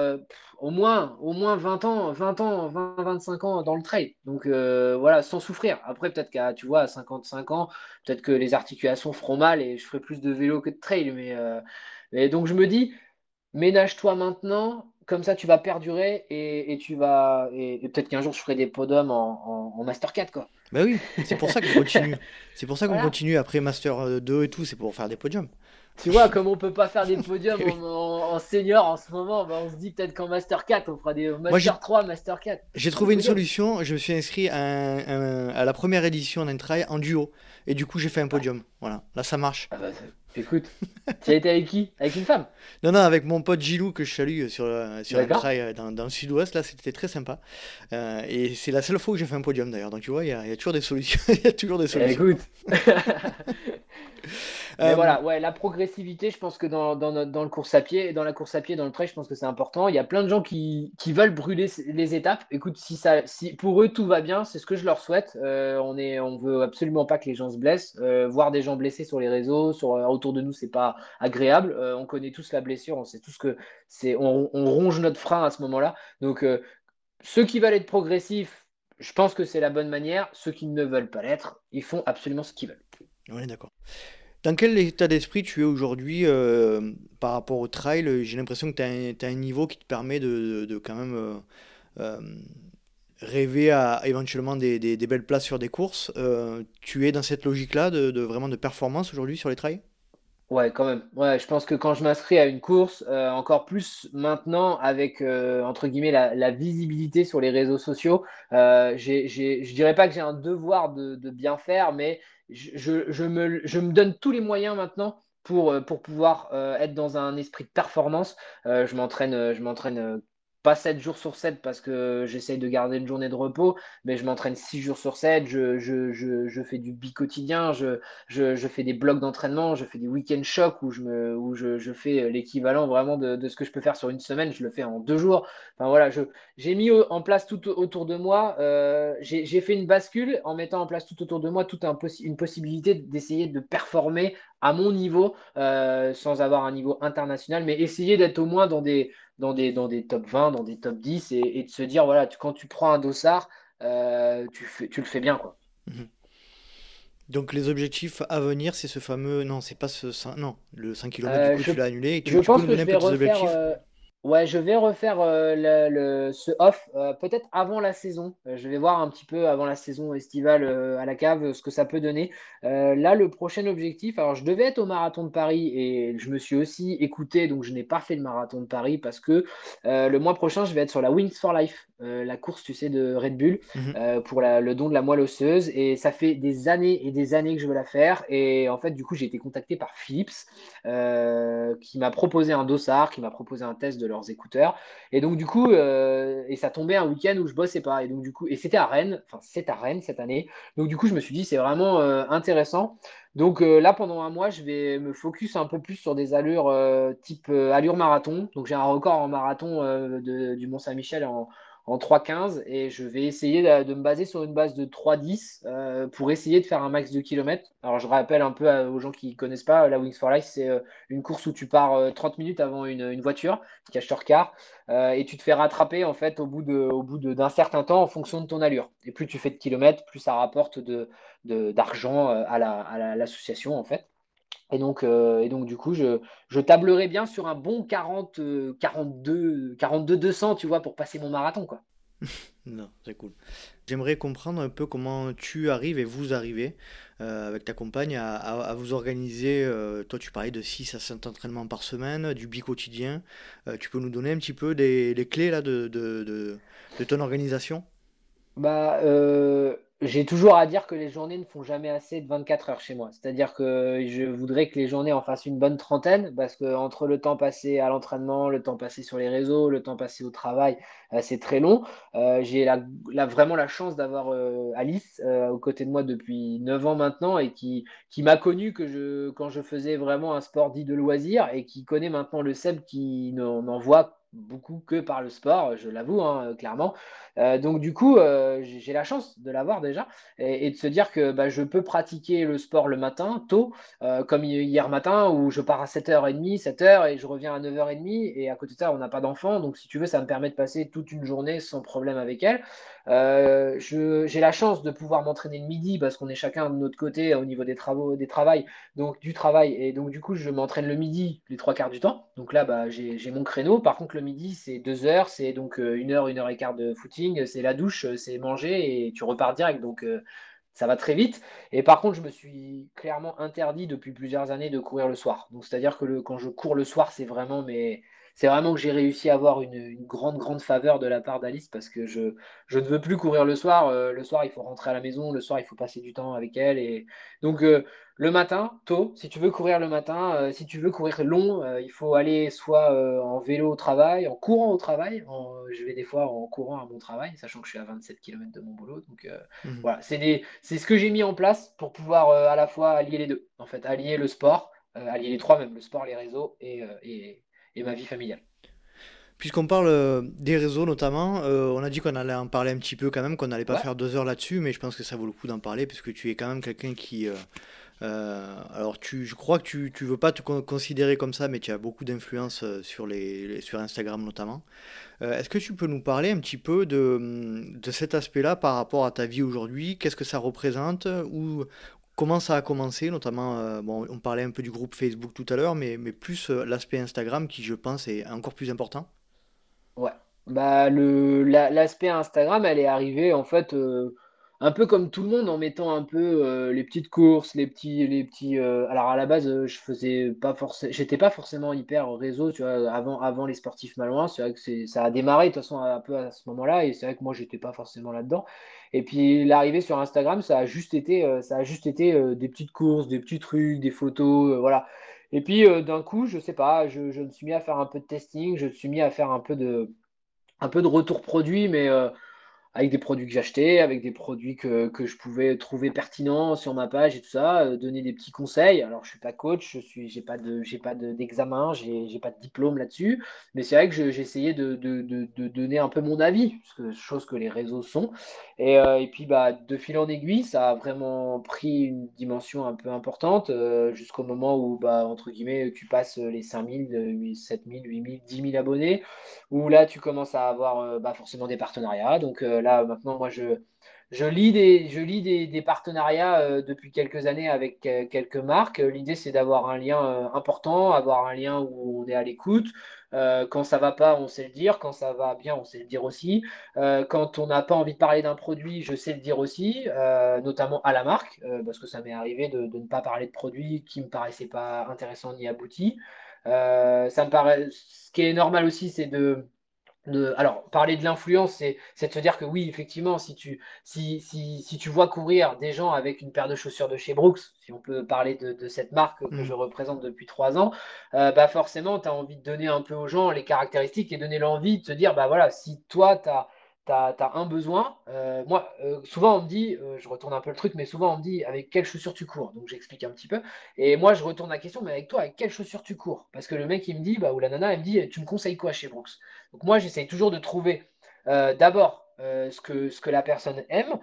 au moins au moins 20 ans, 20 ans, 20 25 ans dans le trail. Donc voilà, sans souffrir. Après peut-être qu'à tu vois à 55 ans, peut-être que les articulations feront mal et je ferai plus de vélo que de trail mais, mais donc je me dis ménage-toi maintenant comme ça, tu vas perdurer et, tu vas. Et, peut-être qu'un jour, je ferai des podiums en, en, Master 4, quoi. Bah oui, c'est pour ça qu'on continue. C'est pour ça qu'on continue après Master 2 et tout, c'est pour faire des podiums. Tu vois, comme on peut pas faire des podiums en, senior en ce moment, bah, on se dit peut-être qu'en Master 4, on fera des Master 3, Master 4. J'ai trouvé une solution, je me suis inscrit à, à la première édition d'un trail en duo. Et du coup, j'ai fait un podium. Voilà, là ça marche. Ah bah, écoute, tu as été avec qui? Avec une femme? Non, non, avec mon pote Gilou que je salue sur, sur un trail euh, dans, dans le sud-ouest. Là, c'était très sympa. Euh, et c'est la seule fois où j'ai fait un podium d'ailleurs. Donc tu vois, il y, y, a toujours des solutions. Il y a toujours des eh, solutions. écoute Mais euh, voilà, ouais, la progressivité, je pense que dans, dans, dans, le course à pied, dans la course à pied, dans le trail, je pense que c'est important. Il y a plein de gens qui, qui, veulent brûler les étapes. Écoute, si, ça, si pour eux tout va bien, c'est ce que je leur souhaite. Euh, on est, on veut absolument pas que les gens se blessent. Euh, voir des gens blessés sur les réseaux, sur, autour de nous, c'est pas agréable. on connaît tous la blessure, on sait tous que c'est, on, on ronge notre frein à ce moment-là. Donc, ceux qui veulent être progressifs, je pense que c'est la bonne manière. Ceux qui ne veulent pas l'être, ils font absolument ce qu'ils veulent. Oui, d'accord. Dans quel état d'esprit tu es aujourd'hui euh, par rapport au trail? J'ai l'impression que tu as, un niveau qui te permet de, quand même euh, euh, rêver à éventuellement des, belles places sur des courses. tu es dans cette logique-là de, vraiment de performance aujourd'hui sur les trails? Ouais, quand même. Ouais, je pense que quand je m'inscris à une course, encore plus maintenant avec entre guillemets la, visibilité sur les réseaux sociaux, je je dirais pas que j'ai un devoir de, bien faire, mais je, me, je, me, donne tous les moyens maintenant pour, euh, pour pouvoir euh, être dans un esprit de performance. Euh, je m'entraîne, je m'entraîne pas 7 jours sur 7 parce que j'essaye de garder une journée de repos, mais je m'entraîne 6 jours sur 7, je, je, je, je fais du bi-quotidien, je, fais des blocs d'entraînement, je fais des week-end chocs où je, me, où je, fais l'équivalent vraiment de, de, ce que je peux faire sur une semaine, je le fais en deux jours. Enfin voilà, j'ai mis en place tout autour de moi, euh, j'ai fait une bascule en mettant en place tout autour de moi toute un une possibilité d'essayer de performer à mon niveau, euh, sans avoir un niveau international, mais essayer d'être au moins dans des, dans des, dans des top 20, dans des top 10 et, de se dire, voilà, quand tu prends un dossard, tu, fais, tu le fais bien. Quoi. Mhm. Donc les objectifs à venir, c'est ce fameux... Non, c'est pas ce... Non, le 5 km, du coup, tu l'as annulé. Tu, je pense que je vais refaire... Ouais, je vais refaire euh, le, ce off euh, peut-être avant la saison. Euh, je vais voir un petit peu avant la saison estivale à la cave ce que ça peut donner. là, le prochain objectif, alors je devais être au marathon de Paris et je me suis aussi écouté, donc je n'ai pas fait le marathon de Paris parce que le mois prochain, je vais être sur la Wings for Life, la course, tu sais, de Red Bull mhm. pour le don de la moelle osseuse. Et ça fait des années et des années que je veux la faire. Et en fait, du coup, j'ai été contacté par Philips qui m'a proposé un dossard, qui m'a proposé un test de leurs écouteurs. Et donc, du coup, euh, et ça tombait un week-end où je bossais pas. Et donc, du coup, et c'était à Rennes, enfin, c'est à Rennes cette année. Donc, du coup, je me suis dit, c'est vraiment euh, intéressant. Donc euh, là, pendant un mois, je vais me focus un peu plus sur des allures type allure marathon. Donc, j'ai un record en marathon du Mont-Saint-Michel en, en 3,15 et je vais essayer de, me baser sur une base de 3,10 euh, pour essayer de faire un max de kilomètres. Alors je rappelle un peu aux gens qui ne connaissent pas, la Wings for Life, c'est euh, une course où tu pars 30 euh, minutes avant une, voiture qui cache car et tu te fais rattraper en fait au bout de, d'un certain temps en fonction de ton allure. Et plus tu fais de kilomètres, plus ça rapporte de, d'argent à, l'association en fait. Et donc, euh, et donc, du coup, je, je, tablerai bien sur un bon 40, 42, 42 200, tu vois, pour passer mon marathon, quoi. non, c'est cool. J'aimerais comprendre un peu comment tu arrives et vous arrivez euh, avec ta compagne à, vous organiser. Euh, toi, tu parlais de 6 à 7 entraînements par semaine, du bi-quotidien. tu peux nous donner un petit peu des, clés là, de, de, de, de ton organisation? Bah, j'ai toujours à dire que les journées ne font jamais assez de 24 heures chez moi. C'est-à-dire que je voudrais que les journées en fassent une bonne trentaine, parce que entre le temps passé à l'entraînement, le temps passé sur les réseaux, le temps passé au travail, euh, c'est très long. Euh, j'ai vraiment la chance d'avoir euh, Alice aux côtés de moi depuis 9 ans maintenant et qui, qui m'a connu que je, quand je faisais vraiment un sport dit de loisir et qui connaît maintenant le Seb qui n'en voit beaucoup que par le sport, je l'avoue, hein, clairement. Euh, donc du coup, euh, j'ai la chance de l'avoir déjà et, de se dire que bah, je peux pratiquer le sport le matin, tôt, euh, comme hier matin où je pars à 7h30, 7h et je reviens à 9h30 et à côté de ça, on n'a pas d'enfant. Donc si tu veux, ça me permet de passer toute une journée sans problème avec elle. J'ai la chance de pouvoir m'entraîner le midi parce qu'on est chacun de notre côté au niveau des travaux, des travails, donc du travail. Et donc du coup, je m'entraîne le midi les trois quarts du temps. Donc là, bah, j'ai mon créneau. Par contre, le midi, c'est deux heures, c'est donc une heure, une heure et quart de footing c'est la douche, c'est manger et tu repars direct. Donc euh, ça va très vite. Et par contre, je me suis clairement interdit depuis plusieurs années de courir le soir. Donc c'est-à-dire que quand je cours le soir, c'est vraiment mais c'est vraiment que j'ai réussi à avoir une, grande, grande faveur de la part d'Alice parce que je, je, ne veux plus courir le soir. Euh, le soir, il faut rentrer à la maison. Le soir, il faut passer du temps avec elle. Et donc, euh, le matin, tôt, si tu veux courir le matin, euh, si tu veux courir long, il faut aller soit en vélo au travail, en courant au travail. je vais des fois en courant à mon travail, sachant que je suis à 27 km de mon boulot. Donc, mmh. voilà, c'est ce que j'ai mis en place pour pouvoir à la fois allier les deux. En fait, allier le sport, allier les trois même, le sport, les réseaux et, et et ma vie familiale. Puisqu'on parle euh, des réseaux notamment, euh, on a dit qu'on allait en parler un petit peu quand même, qu'on n'allait pas faire deux heures là-dessus, mais je pense que ça vaut le coup d'en parler, puisque tu es quand même quelqu'un qui... Euh, alors tu, je crois que tu ne veux pas te considérer comme ça, mais tu as beaucoup d'influence sur, les, sur Instagram notamment. Est-ce que tu peux nous parler un petit peu de, de cet aspect-là par rapport à ta vie aujourd'hui? Qu'est-ce que ça représente? Ou, Comment ça a commencé, notamment, euh, on parlait un peu du groupe Facebook tout à l'heure, mais, plus euh, l'aspect Instagram qui, je pense, est encore plus important. Ouais, bah l'aspect Instagram, elle est arrivée en fait euh, un peu comme tout le monde en mettant un peu les petites courses, les petits, les petits. Alors à la base, je faisais pas forcément, j'étais pas forcément hyper réseau, tu vois, avant, avant les sportifs malouins. C'est vrai que ça a démarré de toute façon un peu à ce moment-là, et c'est vrai que moi j'étais pas forcément là-dedans. Et puis l'arrivée sur Instagram, ça a juste été, ça a juste été des petites courses, des petits trucs, des photos, voilà. Et puis d'un coup, je sais pas, je, je me suis mis à faire un peu de testing, je me suis mis à faire un peu de, un peu de retour produit, mais avec des produits que j'achetais, avec des produits que, que, je pouvais trouver pertinents sur ma page et tout ça, euh, donner des petits conseils. Alors, je suis pas coach, je suis, pas de, j'ai pas d'examen, j'ai, j'ai pas de diplôme là-dessus, mais c'est vrai que j'essayais de, de, de, donner un peu mon avis, chose que les réseaux sont. Et, euh, et, puis, bah, de fil en aiguille, ça a vraiment pris une dimension un peu importante euh, jusqu'au moment où, bah, entre guillemets, tu passes les 5000, 7000, 8000, 10 000 abonnés, où là, tu commences à avoir bah, forcément des partenariats. Donc là, maintenant, moi, je, je lis des, je lis des, partenariats euh, depuis quelques années avec euh, quelques marques. L'idée, c'est d'avoir un lien euh, important, avoir un lien où on est à l'écoute. quand ça va pas, on sait le dire. Quand ça va bien, on sait le dire aussi. quand on n'a pas envie de parler d'un produit, je sais le dire aussi, notamment à la marque, parce que ça m'est arrivé de, de, ne pas parler de produits qui me paraissaient pas intéressants ni aboutis. ça me paraît, ce qui est normal aussi, c'est de alors, parler de l'influence, c'est, de se dire que oui, effectivement, si tu, si, si, tu vois courir des gens avec une paire de chaussures de chez Brooks, si on peut parler de, cette marque que mm. je représente depuis trois ans, euh, bah forcément, tu as envie de donner un peu aux gens les caractéristiques et donner l'envie de te dire, bah voilà, si toi, tu as tu as, un besoin. Euh, moi, euh, souvent, on me dit, euh, je retourne un peu le truc, mais souvent, on me dit avec quelles chaussures tu cours? Donc, j'explique un petit peu. Et moi, je retourne la question, mais avec toi, avec quelles chaussures tu cours? Parce que le mec, il me dit, bah, ou la nana, elle me dit, tu me conseilles quoi chez Brooks? Donc, moi, j'essaye toujours de trouver d'abord ce, que, ce que la personne aime.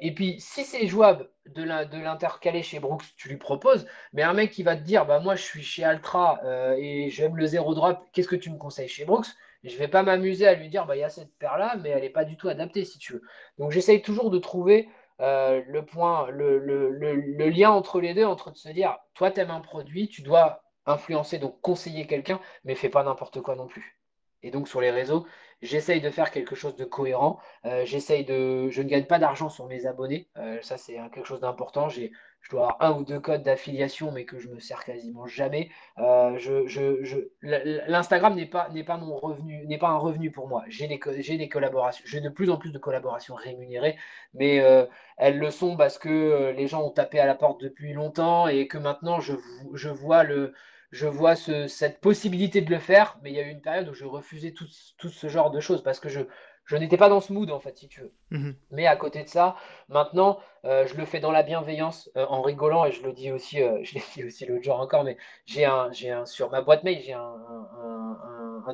et puis, si c'est jouable de l'intercaler chez Brooks, tu lui proposes. Mais un mec qui va te dire, bah, moi, je suis chez Altra et j'aime le zéro drop, qu'est-ce que tu me conseilles chez Brooks? Je ne vais pas m'amuser à lui dire, bah, il y a cette paire-là, mais elle n'est pas du tout adaptée, si tu veux. Donc j'essaye toujours de trouver euh, le point, le, lien entre les deux, entre de se dire, toi, tu aimes un produit, tu dois influencer, donc conseiller quelqu'un, mais fais pas n'importe quoi non plus. Et donc sur les réseaux, j'essaye de faire quelque chose de cohérent. Euh, de, je ne gagne pas d'argent sur mes abonnés. Euh, ça c'est quelque chose d'important. J'ai je dois avoir un ou deux codes d'affiliation, mais que je me sers quasiment jamais. Euh, L'Instagram n'est pas, pas mon revenu, n'est pas un revenu pour moi. J'ai des, des collaborations, j'ai de plus en plus de collaborations rémunérées, mais elles le sont parce que les gens ont tapé à la porte depuis longtemps et que maintenant je, je vois le je vois cette possibilité de le faire, mais il y a eu une période où je refusais tout, tout ce genre de choses parce que je, je n'étais pas dans ce mood en fait, si tu veux. Mhm. Mais à côté de ça, maintenant, euh, je le fais dans la bienveillance, euh, en rigolant, et je le dis aussi, euh, je l'ai dit aussi l'autre jour encore, mais j'ai un, j'ai un, sur ma boîte mail, j'ai un,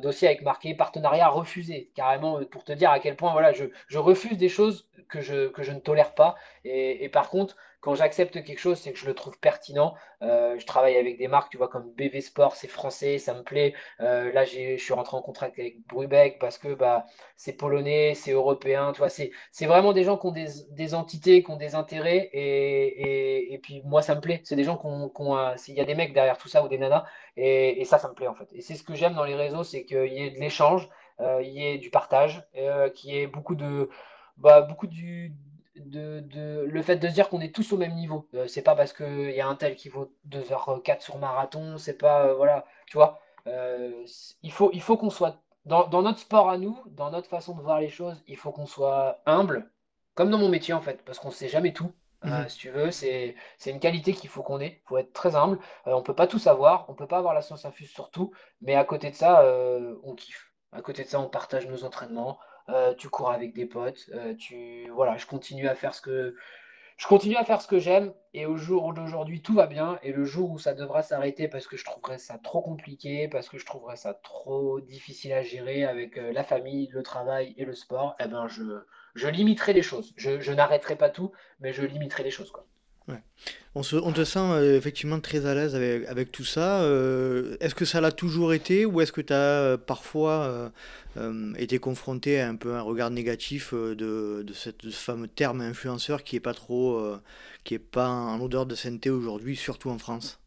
dossier avec marqué partenariat refusé, carrément pour te dire à quel point voilà, je, je refuse des choses que je, que je ne tolère pas. Et, et par contre, quand j'accepte quelque chose, c'est que je le trouve pertinent. Euh, je travaille avec des marques, tu vois, comme BV Sport, c'est français, ça me plaît. Euh, là, je suis rentré en contact avec Brubeck parce que bah, c'est polonais, c'est européen, tu vois, c'est vraiment des gens qui ont des, entités, qui ont des intérêts. Et, et, puis, moi, ça me plaît. C'est des gens qui ont. Il y a des mecs derrière tout ça ou des nanas. Et, et ça, ça me plaît, en fait. Et c'est ce que j'aime dans les réseaux, c'est qu'il y ait de l'échange, euh, il y ait du partage, qu'il y ait beaucoup de. Bah, beaucoup du, de, le fait de se dire qu'on est tous au même niveau. Euh, c'est pas parce qu'il y a un tel qui vaut 2h04 sur marathon, c'est pas. Euh, voilà, tu vois. Euh, il faut, il faut qu'on soit. Dans, notre sport à nous, dans notre façon de voir les choses, il faut qu'on soit humble, comme dans mon métier en fait, parce qu'on sait jamais tout. Mhm. si tu veux, c'est une qualité qu'il faut qu'on ait. Il faut être très humble. on peut pas tout savoir, on peut pas avoir la science infuse sur tout, mais à côté de ça, on kiffe. À côté de ça, on partage nos entraînements, euh, tu cours avec des potes, euh, tu voilà, je continue à faire ce que je continue à faire ce que j'aime et au jour d'aujourd'hui tout va bien et le jour où ça devra s'arrêter parce que je trouverais ça trop compliqué, parce que je trouverais ça trop difficile à gérer avec euh, la famille, le travail et le sport, eh ben je, limiterai les choses. Je, je n'arrêterai pas tout, mais je limiterai les choses quoi. On, se, te sent euh, effectivement très à l'aise avec, tout ça. Euh, est-ce que ça l'a toujours été ou est-ce que tu as euh, parfois été confronté à un peu un regard négatif de, de, cette, ce fameux terme influenceur qui est pas trop, qui est pas en odeur de sainteté aujourd'hui, surtout en France?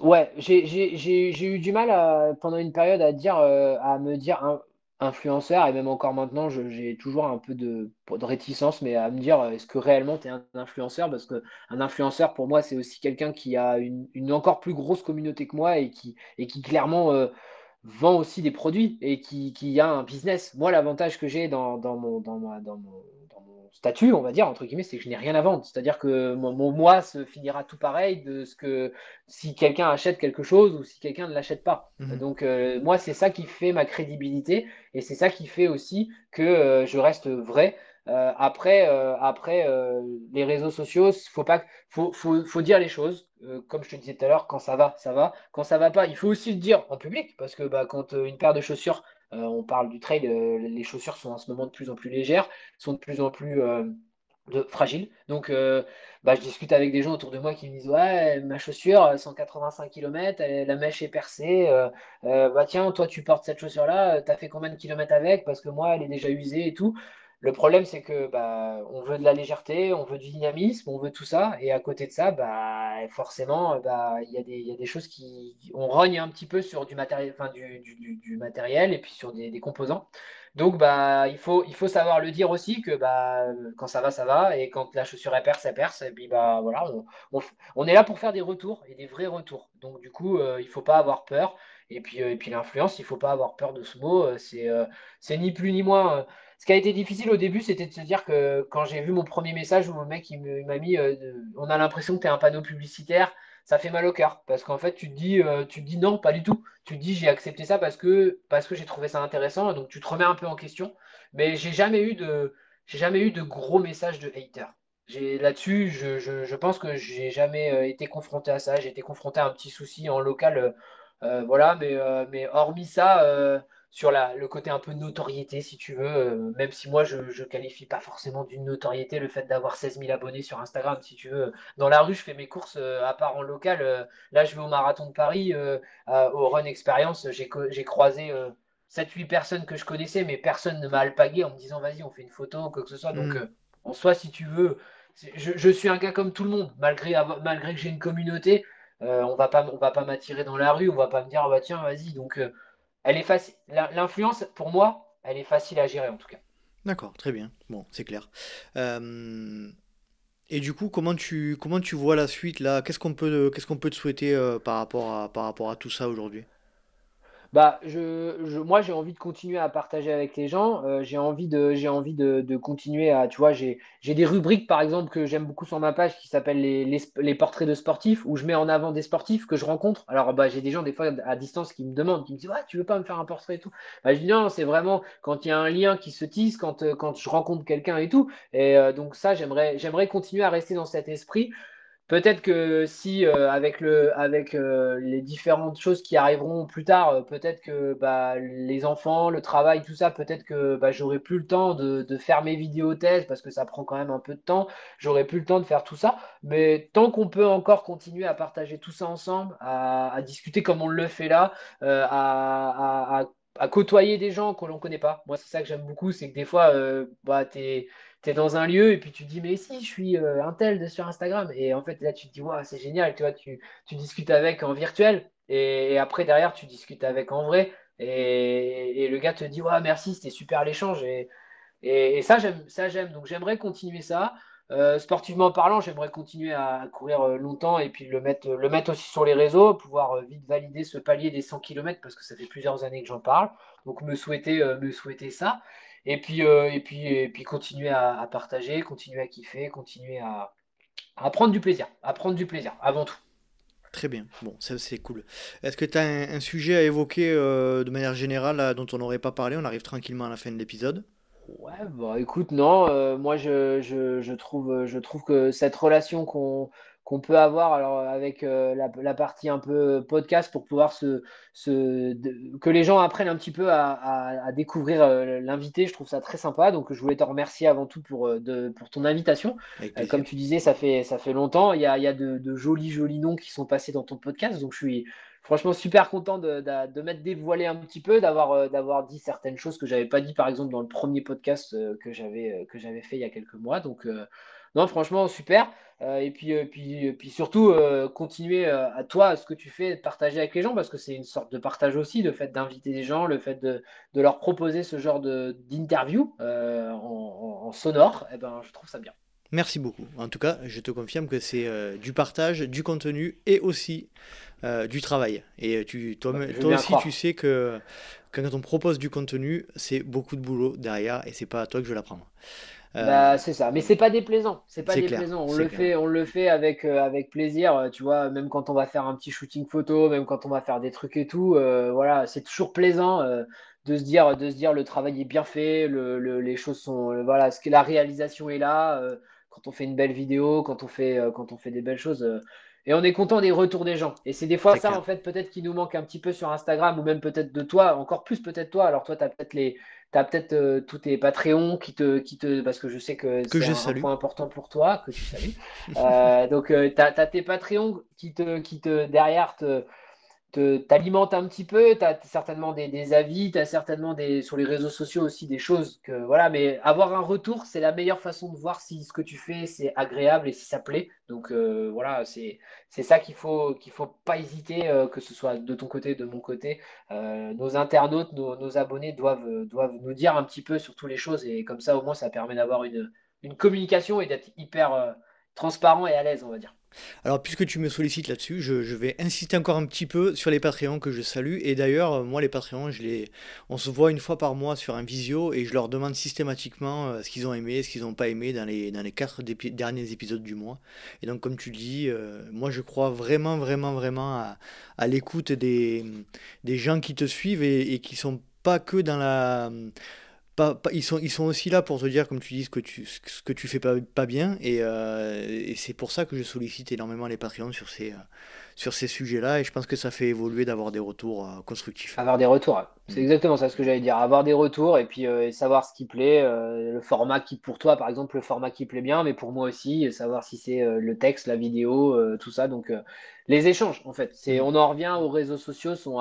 Ouais, j'ai eu du mal pendant une période à dire, à me dire influenceur, et même encore maintenant, j'ai toujours un peu de, réticence, mais à me dire, est-ce que réellement tu es un influenceur? Parce qu'un influenceur, pour moi, c'est aussi quelqu'un qui a une, encore plus grosse communauté que moi et qui, et qui clairement euh, vend aussi des produits et qui, qui, a un business. Moi, l'avantage que j'ai dans, dans, mon, dans, dans mon statut, on va dire, entre guillemets, c'est que je n'ai rien à vendre. C'est-à-dire que mon, mois se finira tout pareil de ce que si quelqu'un achète quelque chose ou si quelqu'un ne l'achète pas. Mhm. Donc, euh, moi, c'est ça qui fait ma crédibilité et c'est ça qui fait aussi que euh, je reste vrai. Euh, après, après les réseaux sociaux, faut faut, faut, faut dire les choses. comme je te disais tout à l'heure, quand ça va, ça va. Quand ça va pas, il faut aussi le dire en public parce que bah, quand une paire de chaussures euh, on parle du trail, euh, les chaussures sont en ce moment de plus en plus légères, sont de plus en plus euh, fragiles. Donc, bah, je discute avec des gens autour de moi qui me disent Ouais, ma chaussure, 185 km, la mèche est percée. bah, tiens, toi, tu portes cette chaussure-là, tu as fait combien de kilomètres avec? Parce que moi, elle est déjà usée et tout. Le problème, c'est que bah, on veut de la légèreté, on veut du dynamisme, on veut tout ça, et à côté de ça, bah, forcément, bah, il y, a des, y a des choses qui. On rogne un petit peu sur du matériel, enfin, du, du, matériel et puis sur des, composants. Donc, bah, il, faut, savoir le dire aussi que bah, quand ça va, ça va, et quand la chaussure est perce, elle perce, et puis bah, voilà, on, est là pour faire des retours, et des vrais retours. Donc, du coup, euh, il ne faut pas avoir peur. Et puis, euh, puis l'influence, il ne faut pas avoir peur de ce mot. Euh, euh, c'est ni plus ni moins. Ce qui a été difficile au début, c'était de se dire que quand j'ai vu mon premier message où le mec il m'a mis euh, on a l'impression que tu es un panneau publicitaire, ça fait mal au cœur. Parce qu'en fait, tu te dis, euh, tu te dis non, pas du tout. Tu te dis j'ai accepté ça parce que, parce que j'ai trouvé ça intéressant. Donc tu te remets un peu en question. Mais j'ai jamais eu de, j'ai jamais eu de gros messages de haters. J'ai, là-dessus, je, pense que j'ai jamais euh, été confronté à ça. J'ai été confronté à un petit souci en local. voilà, mais, mais hormis ça, sur la, le côté un peu notoriété, si tu veux, euh, même si moi je ne qualifie pas forcément d'une notoriété le fait d'avoir 16 000 abonnés sur Instagram, si tu veux. Dans la rue, je fais mes courses euh, à part en local. euh, là, je vais au marathon de Paris, au Run Experience. J'ai croisé euh, 7-8 personnes que je connaissais, mais personne ne m'a alpagué en me disant vas-y, on fait une photo, quoi que ce soit. Donc, Hmm. en soi, si tu veux, je, je suis un gars comme tout le monde, malgré, malgré que j'ai une communauté. On va pas, on va pas m'attirer dans la rue, on va pas me dire, ah bah tiens, vas-y. Donc, elle est facile. L'influence, pour moi, elle est facile à gérer en tout cas. D'accord, très bien. Bon, c'est clair. Euh, et du coup, comment tu, comment tu vois la suite là? Qu'est-ce qu'on peut, qu'est-ce qu'on peut te souhaiter euh, par rapport à, par rapport à tout ça aujourd'hui? Bah, je, je- moi, j'ai envie de continuer à partager avec les gens. euh, j'ai envie de, j'ai envie de, de continuer à, tu vois, j'ai, j'ai des rubriques, par exemple, que j'aime beaucoup sur ma page qui s'appellent les, les, les portraits de sportifs, où je mets en avant des sportifs que je rencontre. Alors, bah, j'ai des gens, des fois, à distance, qui me demandent, qui me disent, ouais, tu veux pas me faire un portrait et tout? Bah, je dis non, c'est vraiment quand il y a un lien qui se tisse, quand, euh, quand je rencontre quelqu'un et tout. Et euh, donc, ça, j'aimerais, j'aimerais continuer à rester dans cet esprit. Peut-être que si euh, avec le avec euh, les différentes choses qui arriveront plus tard, euh, peut-être que bah, les enfants, le travail, tout ça, peut-être que bah, j'aurai plus le temps de, faire mes vidéothèses parce que ça prend quand même un peu de temps. J'aurai plus le temps de faire tout ça. Mais tant qu'on peut encore continuer à partager tout ça ensemble, à, discuter comme on le fait là, à, côtoyer des gens que l'on connaît pas. Moi, c'est ça que j'aime beaucoup, c'est que des fois, bah, t'es tu es dans un lieu et puis tu te dis, mais si, je suis euh, un tel sur Instagram. Et en fait, là, tu te dis, waouh, c'est génial, tu vois, tu, tu discutes avec en virtuel et, après, derrière, tu discutes avec en vrai. Et, le gars te dit, waouh, merci, c'était super l'échange. Et, et, ça, j'aime, ça, j'aime. Donc, j'aimerais continuer ça. Euh, sportivement parlant, j'aimerais continuer à, courir euh, longtemps et puis le mettre, le mettre aussi sur les réseaux, pouvoir vite valider ce palier des 100 km parce que ça fait plusieurs années que j'en parle. Donc, me souhaiter, me souhaiter ça. Et puis, euh, et puis, et puis continuer à, à partager, continuer à kiffer, continuer à, à prendre du plaisir, à prendre du plaisir avant tout. Très bien. Bon, ça c'est cool. Est-ce que tu as un, un sujet à évoquer euh, de manière générale là, dont on n'aurait pas parlé? On arrive tranquillement à la fin de l'épisode. Ouais, bah écoute, non, euh, moi je, je, je trouve, je trouve que cette relation qu'on qu'on peut avoir alors avec euh, la, la partie un peu podcast pour pouvoir se, se de- que les gens apprennent un petit peu à, à- à découvrir euh, l'invité, je trouve ça très sympa. Donc je voulais te remercier avant tout pour, euh, de, pour ton invitation. Euh, comme tu disais, ça fait, ça fait longtemps. Il y a, il y a de, de jolis, jolis noms qui sont passés dans ton podcast. Donc, je suis franchement super content de, de, m'être dévoilé un petit peu, d'avoir euh, d'avoir dit certaines choses que j'avais pas dit, par exemple, dans le premier podcast euh, que j'avais euh, que j'avais fait il y a quelques mois. Donc, euh, non, franchement, super. Euh, et puis, euh, puis, euh, puis surtout, continuer à toi, à ce que tu fais, de partager avec les gens, parce que c'est une sorte de partage aussi, le fait d'inviter des gens, le fait de, de leur proposer ce genre d'interview en, en- en sonore, eh ben, je trouve ça bien. Merci beaucoup. En tout cas, je te confirme que c'est euh, du partage, du contenu et aussi euh, du travail. Et tu, toi, Ouais, toi aussi, tu sais que quand on propose du contenu, c'est beaucoup de boulot derrière et c'est pas à toi que je vais l'apprendre. Euh, Bah, c'est ça, mais c'est pas déplaisant, c'est pas clair, déplaisant. On le clair. fait, on le fait avec, euh, avec plaisir, euh, tu vois, même quand on va faire un petit shooting photo, même quand on va faire des trucs et tout, euh, voilà, c'est toujours plaisant euh, de se dire, de se dire le travail est bien fait, le, le- les choses sont, euh, voilà, ce que la réalisation est là, euh, quand on fait une belle vidéo, quand on fait, euh, quand on fait des belles choses, euh, et on est content des retours des gens. Et c'est des fois ça, clair. en fait, peut-être qui nous manque un petit peu sur Instagram, ou même peut-être de toi, encore plus peut-être toi. Alors toi, tu as peut-être les tu as peut-être euh, tous tes Patreons qui te, qui te, parce que je sais que Que c'est un, salue. point important pour toi, que tu salues. Euh, donc, tu as, tes Patreons qui te, qui te, derrière, te, t'alimente un petit peu, tu as certainement des, avis, tu as certainement des, sur les réseaux sociaux aussi des choses que voilà, mais avoir un retour, c'est la meilleure façon de voir si ce que tu fais c'est agréable et si ça plaît. Donc euh, voilà, c'est ça qu'il faut qu'il faut pas hésiter, euh, que ce soit de ton côté, de mon côté. Euh, nos internautes, nos, abonnés doivent, doivent nous dire un petit peu sur toutes les choses et comme ça au moins ça permet d'avoir une, une communication et d'être hyper transparent et à l'aise, on va dire. Alors, puisque tu me sollicites là-dessus, je, vais insister encore un petit peu sur les Patreons que je salue. Et d'ailleurs, euh, moi, les Patreons, je les... on se voit une fois par mois sur un visio et je leur demande systématiquement euh, ce qu'ils ont aimé, ce qu'ils n'ont pas aimé dans les, dans les quatre derniers épisodes du mois. Et donc, comme tu dis, euh, moi, je crois vraiment, vraiment, vraiment à, l'écoute des, des gens qui te suivent et, et qui sont pas que dans la ils, sont, ils sont aussi là pour te dire, comme tu dis, ce que tu, ce que tu fais pas, pas bien. Et, euh, et c'est pour ça que je sollicite énormément les Patreons sur ces, euh, sur ces sujets-là. Et je pense que ça fait évoluer d'avoir des retours euh, constructifs. Avoir des retours, c'est mm. exactement ça ce que j'allais dire. Avoir des retours et puis savoir ce qui plaît, le format qui, pour toi, par exemple, le format qui plaît bien, mais pour moi aussi, savoir si c'est le texte, la vidéo, tout ça. Donc, les échanges, en fait. C'est, mm. on en revient aux réseaux sociaux, sont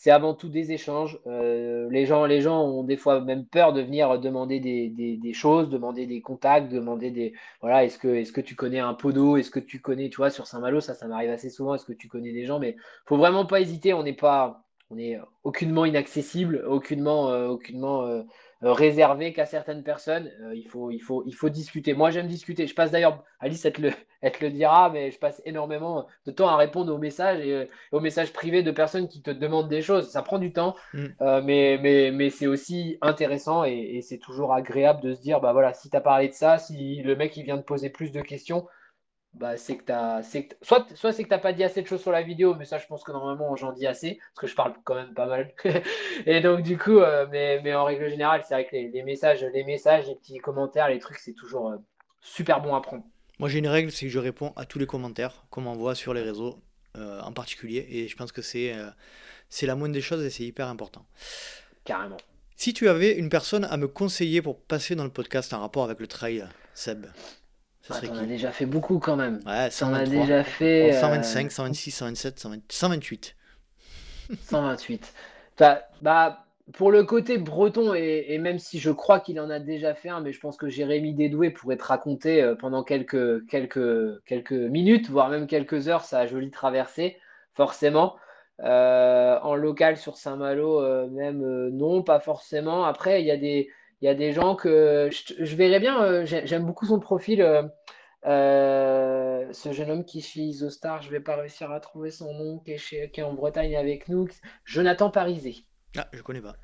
c'est avant tout des échanges. Euh, les, gens, ont des fois même peur de venir demander des, choses, demander des contacts, demander des. Voilà, est-ce que, est-ce que tu connais un podo? Est-ce que tu connais, tu vois, sur Saint-Malo, ça, ça m'arrive assez souvent. Est-ce que tu connais des gens? Mais faut vraiment pas hésiter. On n'est pas, on est aucunement inaccessible, aucunement, euh, aucunement euh, réservé qu'à certaines personnes. Euh, il, faut, il, faut, il faut discuter. Moi, j'aime discuter. Je passe d'ailleurs, Alice, elle te, le, elle le dira, mais je passe énormément de temps à répondre aux messages et euh, aux messages privés de personnes qui te demandent des choses. Ça prend du temps, mm. mais, mais, mais c'est aussi intéressant et, et c'est toujours agréable de se dire, bah voilà, si tu as parlé de ça, si le mec il vient de poser plus de questions, bah, c'est que t'as, c'est soit, soit c'est que t'as pas dit assez de choses sur la vidéo, mais ça, je pense que normalement, j'en dis assez, parce que je parle quand même pas mal. et donc, du coup, euh, mais, mais en règle générale, c'est vrai que les, messages, les messages, les petits commentaires, les trucs, c'est toujours euh, super bon à prendre. Moi, j'ai une règle, c'est que je réponds à tous les commentaires qu'on m'envoie sur les réseaux, euh, en particulier, et je pense que c'est, c'est la moindre des choses et c'est hyper important. Carrément. Si tu avais une personne à me conseiller pour passer dans le podcast en rapport avec le trail, Seb, on a déjà fait beaucoup quand même. Ouais, On a déjà fait. 125, 126, 127, 128. 128. Bah, pour le côté breton, et, même si je crois qu'il en a déjà fait un, mais je pense que Jérémy Dédoué pourrait te raconter euh, pendant quelques, quelques, quelques minutes, voire même quelques heures, sa jolie traversée, forcément. Euh, en local sur Saint-Malo, euh, même non, pas forcément. Après, il y a des il y a des gens que je, verrais bien, euh, j'aime beaucoup son profil. Euh, euh, ce jeune homme qui est chez Isostar, je ne vais pas réussir à trouver son nom, qui est, en Bretagne avec nous, Jonathan Parisé. Ah, je connais pas.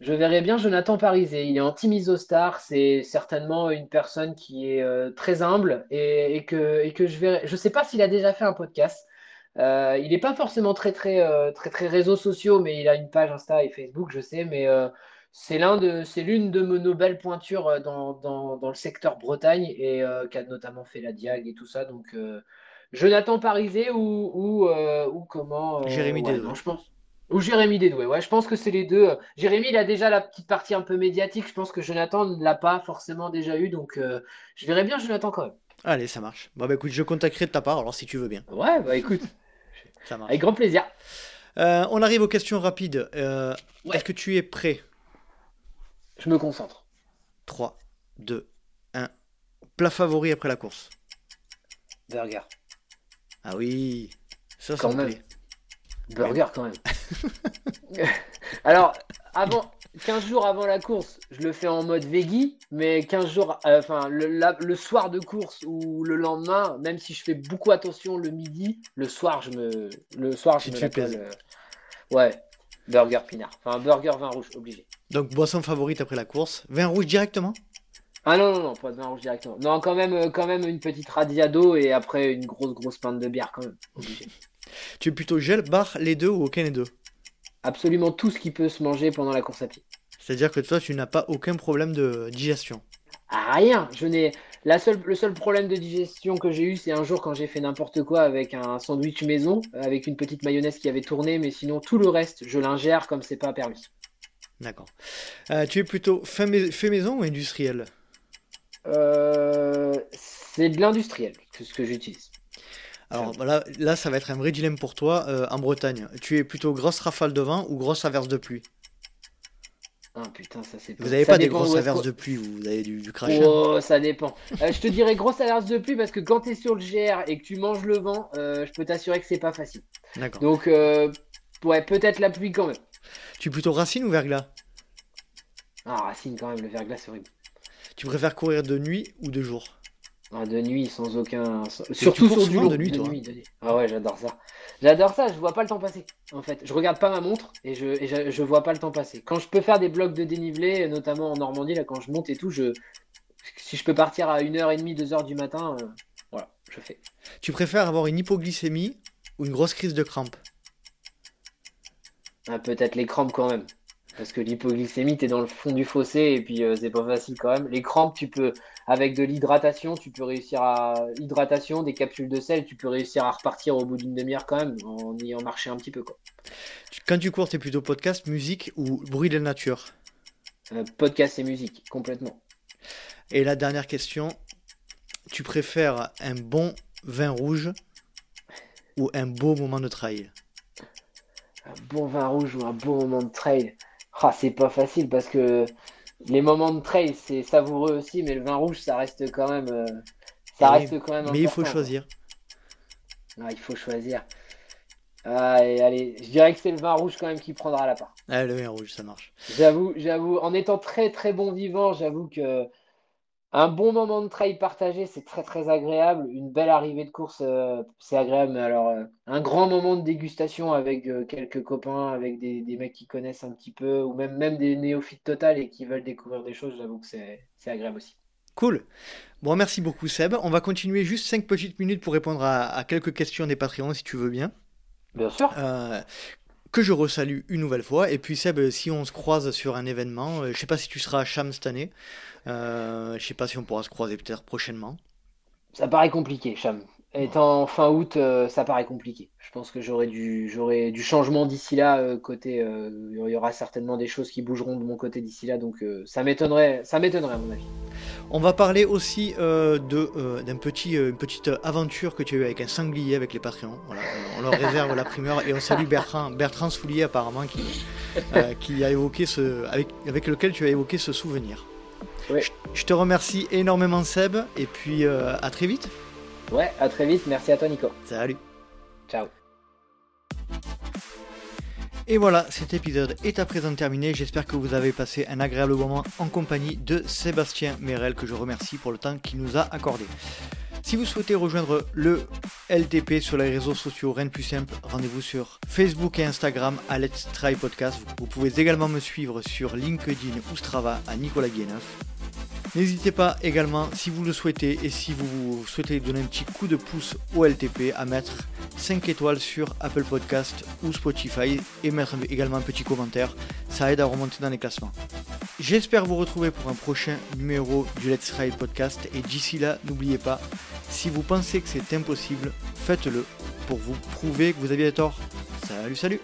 Je verrais bien Jonathan Parisé. Il est en team Isostar. C'est certainement une personne qui est très humble et, que, et que je verrais. Je sais pas s'il a déjà fait un podcast. il n'est pas forcément très très, très très réseaux sociaux, mais il a une page Insta et Facebook, je sais. Mais c'est l'un de, c'est l'une de nos belles pointures euh, dans, dans, dans le secteur Bretagne et euh, qui a notamment fait la Diag et tout ça. Donc, euh, Jonathan Parisé ou, ou, ou comment Jérémy Dédoué. je pense. Ou Jérémy Dédoué, ouais, je pense que c'est les deux. Jérémy, il a déjà la petite partie un peu médiatique. Je pense que Jonathan ne l'a pas forcément déjà eu. Donc, je verrais bien Jonathan quand même. Allez, ça marche. Bon, bah écoute, je contacterai de ta part alors si tu veux bien. Ouais, bah écoute. ça marche. Avec grand plaisir. on arrive aux questions rapides. Est-ce que tu es prêt je me concentre. 3, 2, 1. Plat favori après la course Burger. Ah oui, ça, quand même. Burger quand même. Alors, avant, 15 jours avant la course, je le fais en mode veggie, mais 15 jours, euh, enfin, le, soir de course ou le lendemain, même si je fais beaucoup attention le midi, le soir, je me, le soir, je me euh, ouais, burger pinard. Enfin, burger vin rouge, obligé. Donc boisson favorite après la course. Vin rouge directement? Ah non, non, non, pas de vin rouge directement. Non, quand même, euh, quand même une petite radiado et après une grosse, grosse pinte de bière quand même. tu es plutôt gel, bar, les deux ou aucun des deux? Absolument tout ce qui peut se manger pendant la course à pied. C'est-à-dire que toi, tu n'as pas aucun problème de digestion? Ah, Rien. Je n'ai. La seule, le seul problème de digestion que j'ai eu, c'est un jour quand j'ai fait n'importe quoi avec un sandwich maison, avec une petite mayonnaise qui avait tourné, mais sinon tout le reste, je l'ingère comme c'est pas permis. D'accord. Euh, tu es plutôt fait, maison ou industriel? Euh, C'est de l'industriel, c'est ce que j'utilise. Alors là, là, ça va être un vrai dilemme pour toi euh, en Bretagne. Tu es plutôt grosse rafale de vent ou grosse averse de pluie? Ah putain, ça c'est. Vous n'avez pas des grosses averses de pluie, vous avez du, du Oh, ça dépend. Euh, je te dirais grosse averse de pluie parce que quand tu es sur le GR et que tu manges le vent, euh, je peux t'assurer que c'est pas facile. D'accord. Donc, euh, ouais, peut-être la pluie quand même. Tu es plutôt racine ou verglas? Ah, Racine quand même, le verglas c'est horrible. Tu préfères courir de nuit ou de jour? Ah, de nuit, sans aucun. Surtout sur du long. de nuit, toi de nuit. Ah ouais, j'adore ça. J'adore ça, je vois pas le temps passer. En fait, je regarde pas ma montre et je, et je, je vois pas le temps passer. Quand je peux faire des blocs de dénivelé, notamment en Normandie, là, quand je monte et tout, je. Si je peux partir à 1h30, 2h du matin, euh, voilà, je fais. Tu préfères avoir une hypoglycémie ou une grosse crise de crampes Ah, peut-être les crampes quand même. Parce que l'hypoglycémie, t'es dans le fond du fossé et puis euh, c'est pas facile quand même. Les crampes, tu peux, avec de l'hydratation, tu peux réussir à. Hydratation, des capsules de sel, tu peux réussir à repartir au bout d'une demi-heure quand même, en ayant marché un petit peu quoi. Quand tu cours, tu es plutôt podcast, musique ou bruit de la nature? Euh, podcast et musique, complètement. Et la dernière question, tu préfères un bon vin rouge ou un beau moment de trail? Un bon vin rouge ou un bon moment de trail? Ah, c'est pas facile parce que les moments de trail, c'est savoureux aussi, mais le vin rouge, ça reste quand même. euh, ça Et- reste quand même Mais il faut choisir. Ah, il faut choisir. Allez, allez, je dirais que c'est le vin rouge quand même qui prendra la part. Ah, le vin rouge, ça marche. J'avoue, j'avoue, en étant très très bon vivant, j'avoue que un bon moment de trail partagé, c'est très très agréable. Une belle arrivée de course, euh, c'est agréable. Mais alors, euh, un grand moment de dégustation avec euh, quelques copains, avec des, des mecs qui connaissent un petit peu, ou même, même des néophytes total et qui veulent découvrir des choses, j'avoue que c'est agréable aussi. Cool. Bon, merci beaucoup Seb. On va continuer juste 5 petites minutes pour répondre à, à quelques questions des Patreons si tu veux bien. Bien sûr. Euh, que je resalue une nouvelle fois. Et puis Seb, si on se croise sur un événement, euh, je sais pas si tu seras à Cham cette année. Euh, je sais pas si on pourra se croiser peut-être prochainement. Ça paraît compliqué, Cham. Étant fin août, euh, ça paraît compliqué. Je pense que j'aurai du, j'aurai du changement d'ici là. euh, côté, euh, il y aura certainement des choses qui bougeront de mon côté d'ici là. Donc, euh, ça m'étonnerait, ça m'étonnerait à mon avis. On va parler aussi euh, de euh, d'un petit, euh, une petite aventure que tu as eue avec un sanglier avec les Patreons. Voilà, on, on leur réserve la primeur et on salue Bertrand, Bertrand Soulier apparemment qui, euh, qui a évoqué ce, avec, avec lequel tu as évoqué ce souvenir. Je, je te remercie énormément Seb et puis euh, à très vite. Ouais, à très vite. Merci à toi, Nico. Salut. Ciao. Et voilà, cet épisode est à présent terminé. J'espère que vous avez passé un agréable moment en compagnie de Sébastien Merel, que je remercie pour le temps qu'il nous a accordé. Si vous souhaitez rejoindre le LTP sur les réseaux sociaux, rien plus simple, rendez-vous sur Facebook et Instagram à Let's Try Podcast. Vous pouvez également me suivre sur LinkedIn ou Strava à Nicolas Guéneuf. N'hésitez pas également, si vous le souhaitez et si vous souhaitez donner un petit coup de pouce au LTP, à mettre 5 étoiles sur Apple Podcast ou Spotify et mettre également un petit commentaire. Ça aide à remonter dans les classements. J'espère vous retrouver pour un prochain numéro du Let's Ride Podcast et d'ici là, n'oubliez pas, si vous pensez que c'est impossible, faites-le pour vous prouver que vous aviez tort. Salut, salut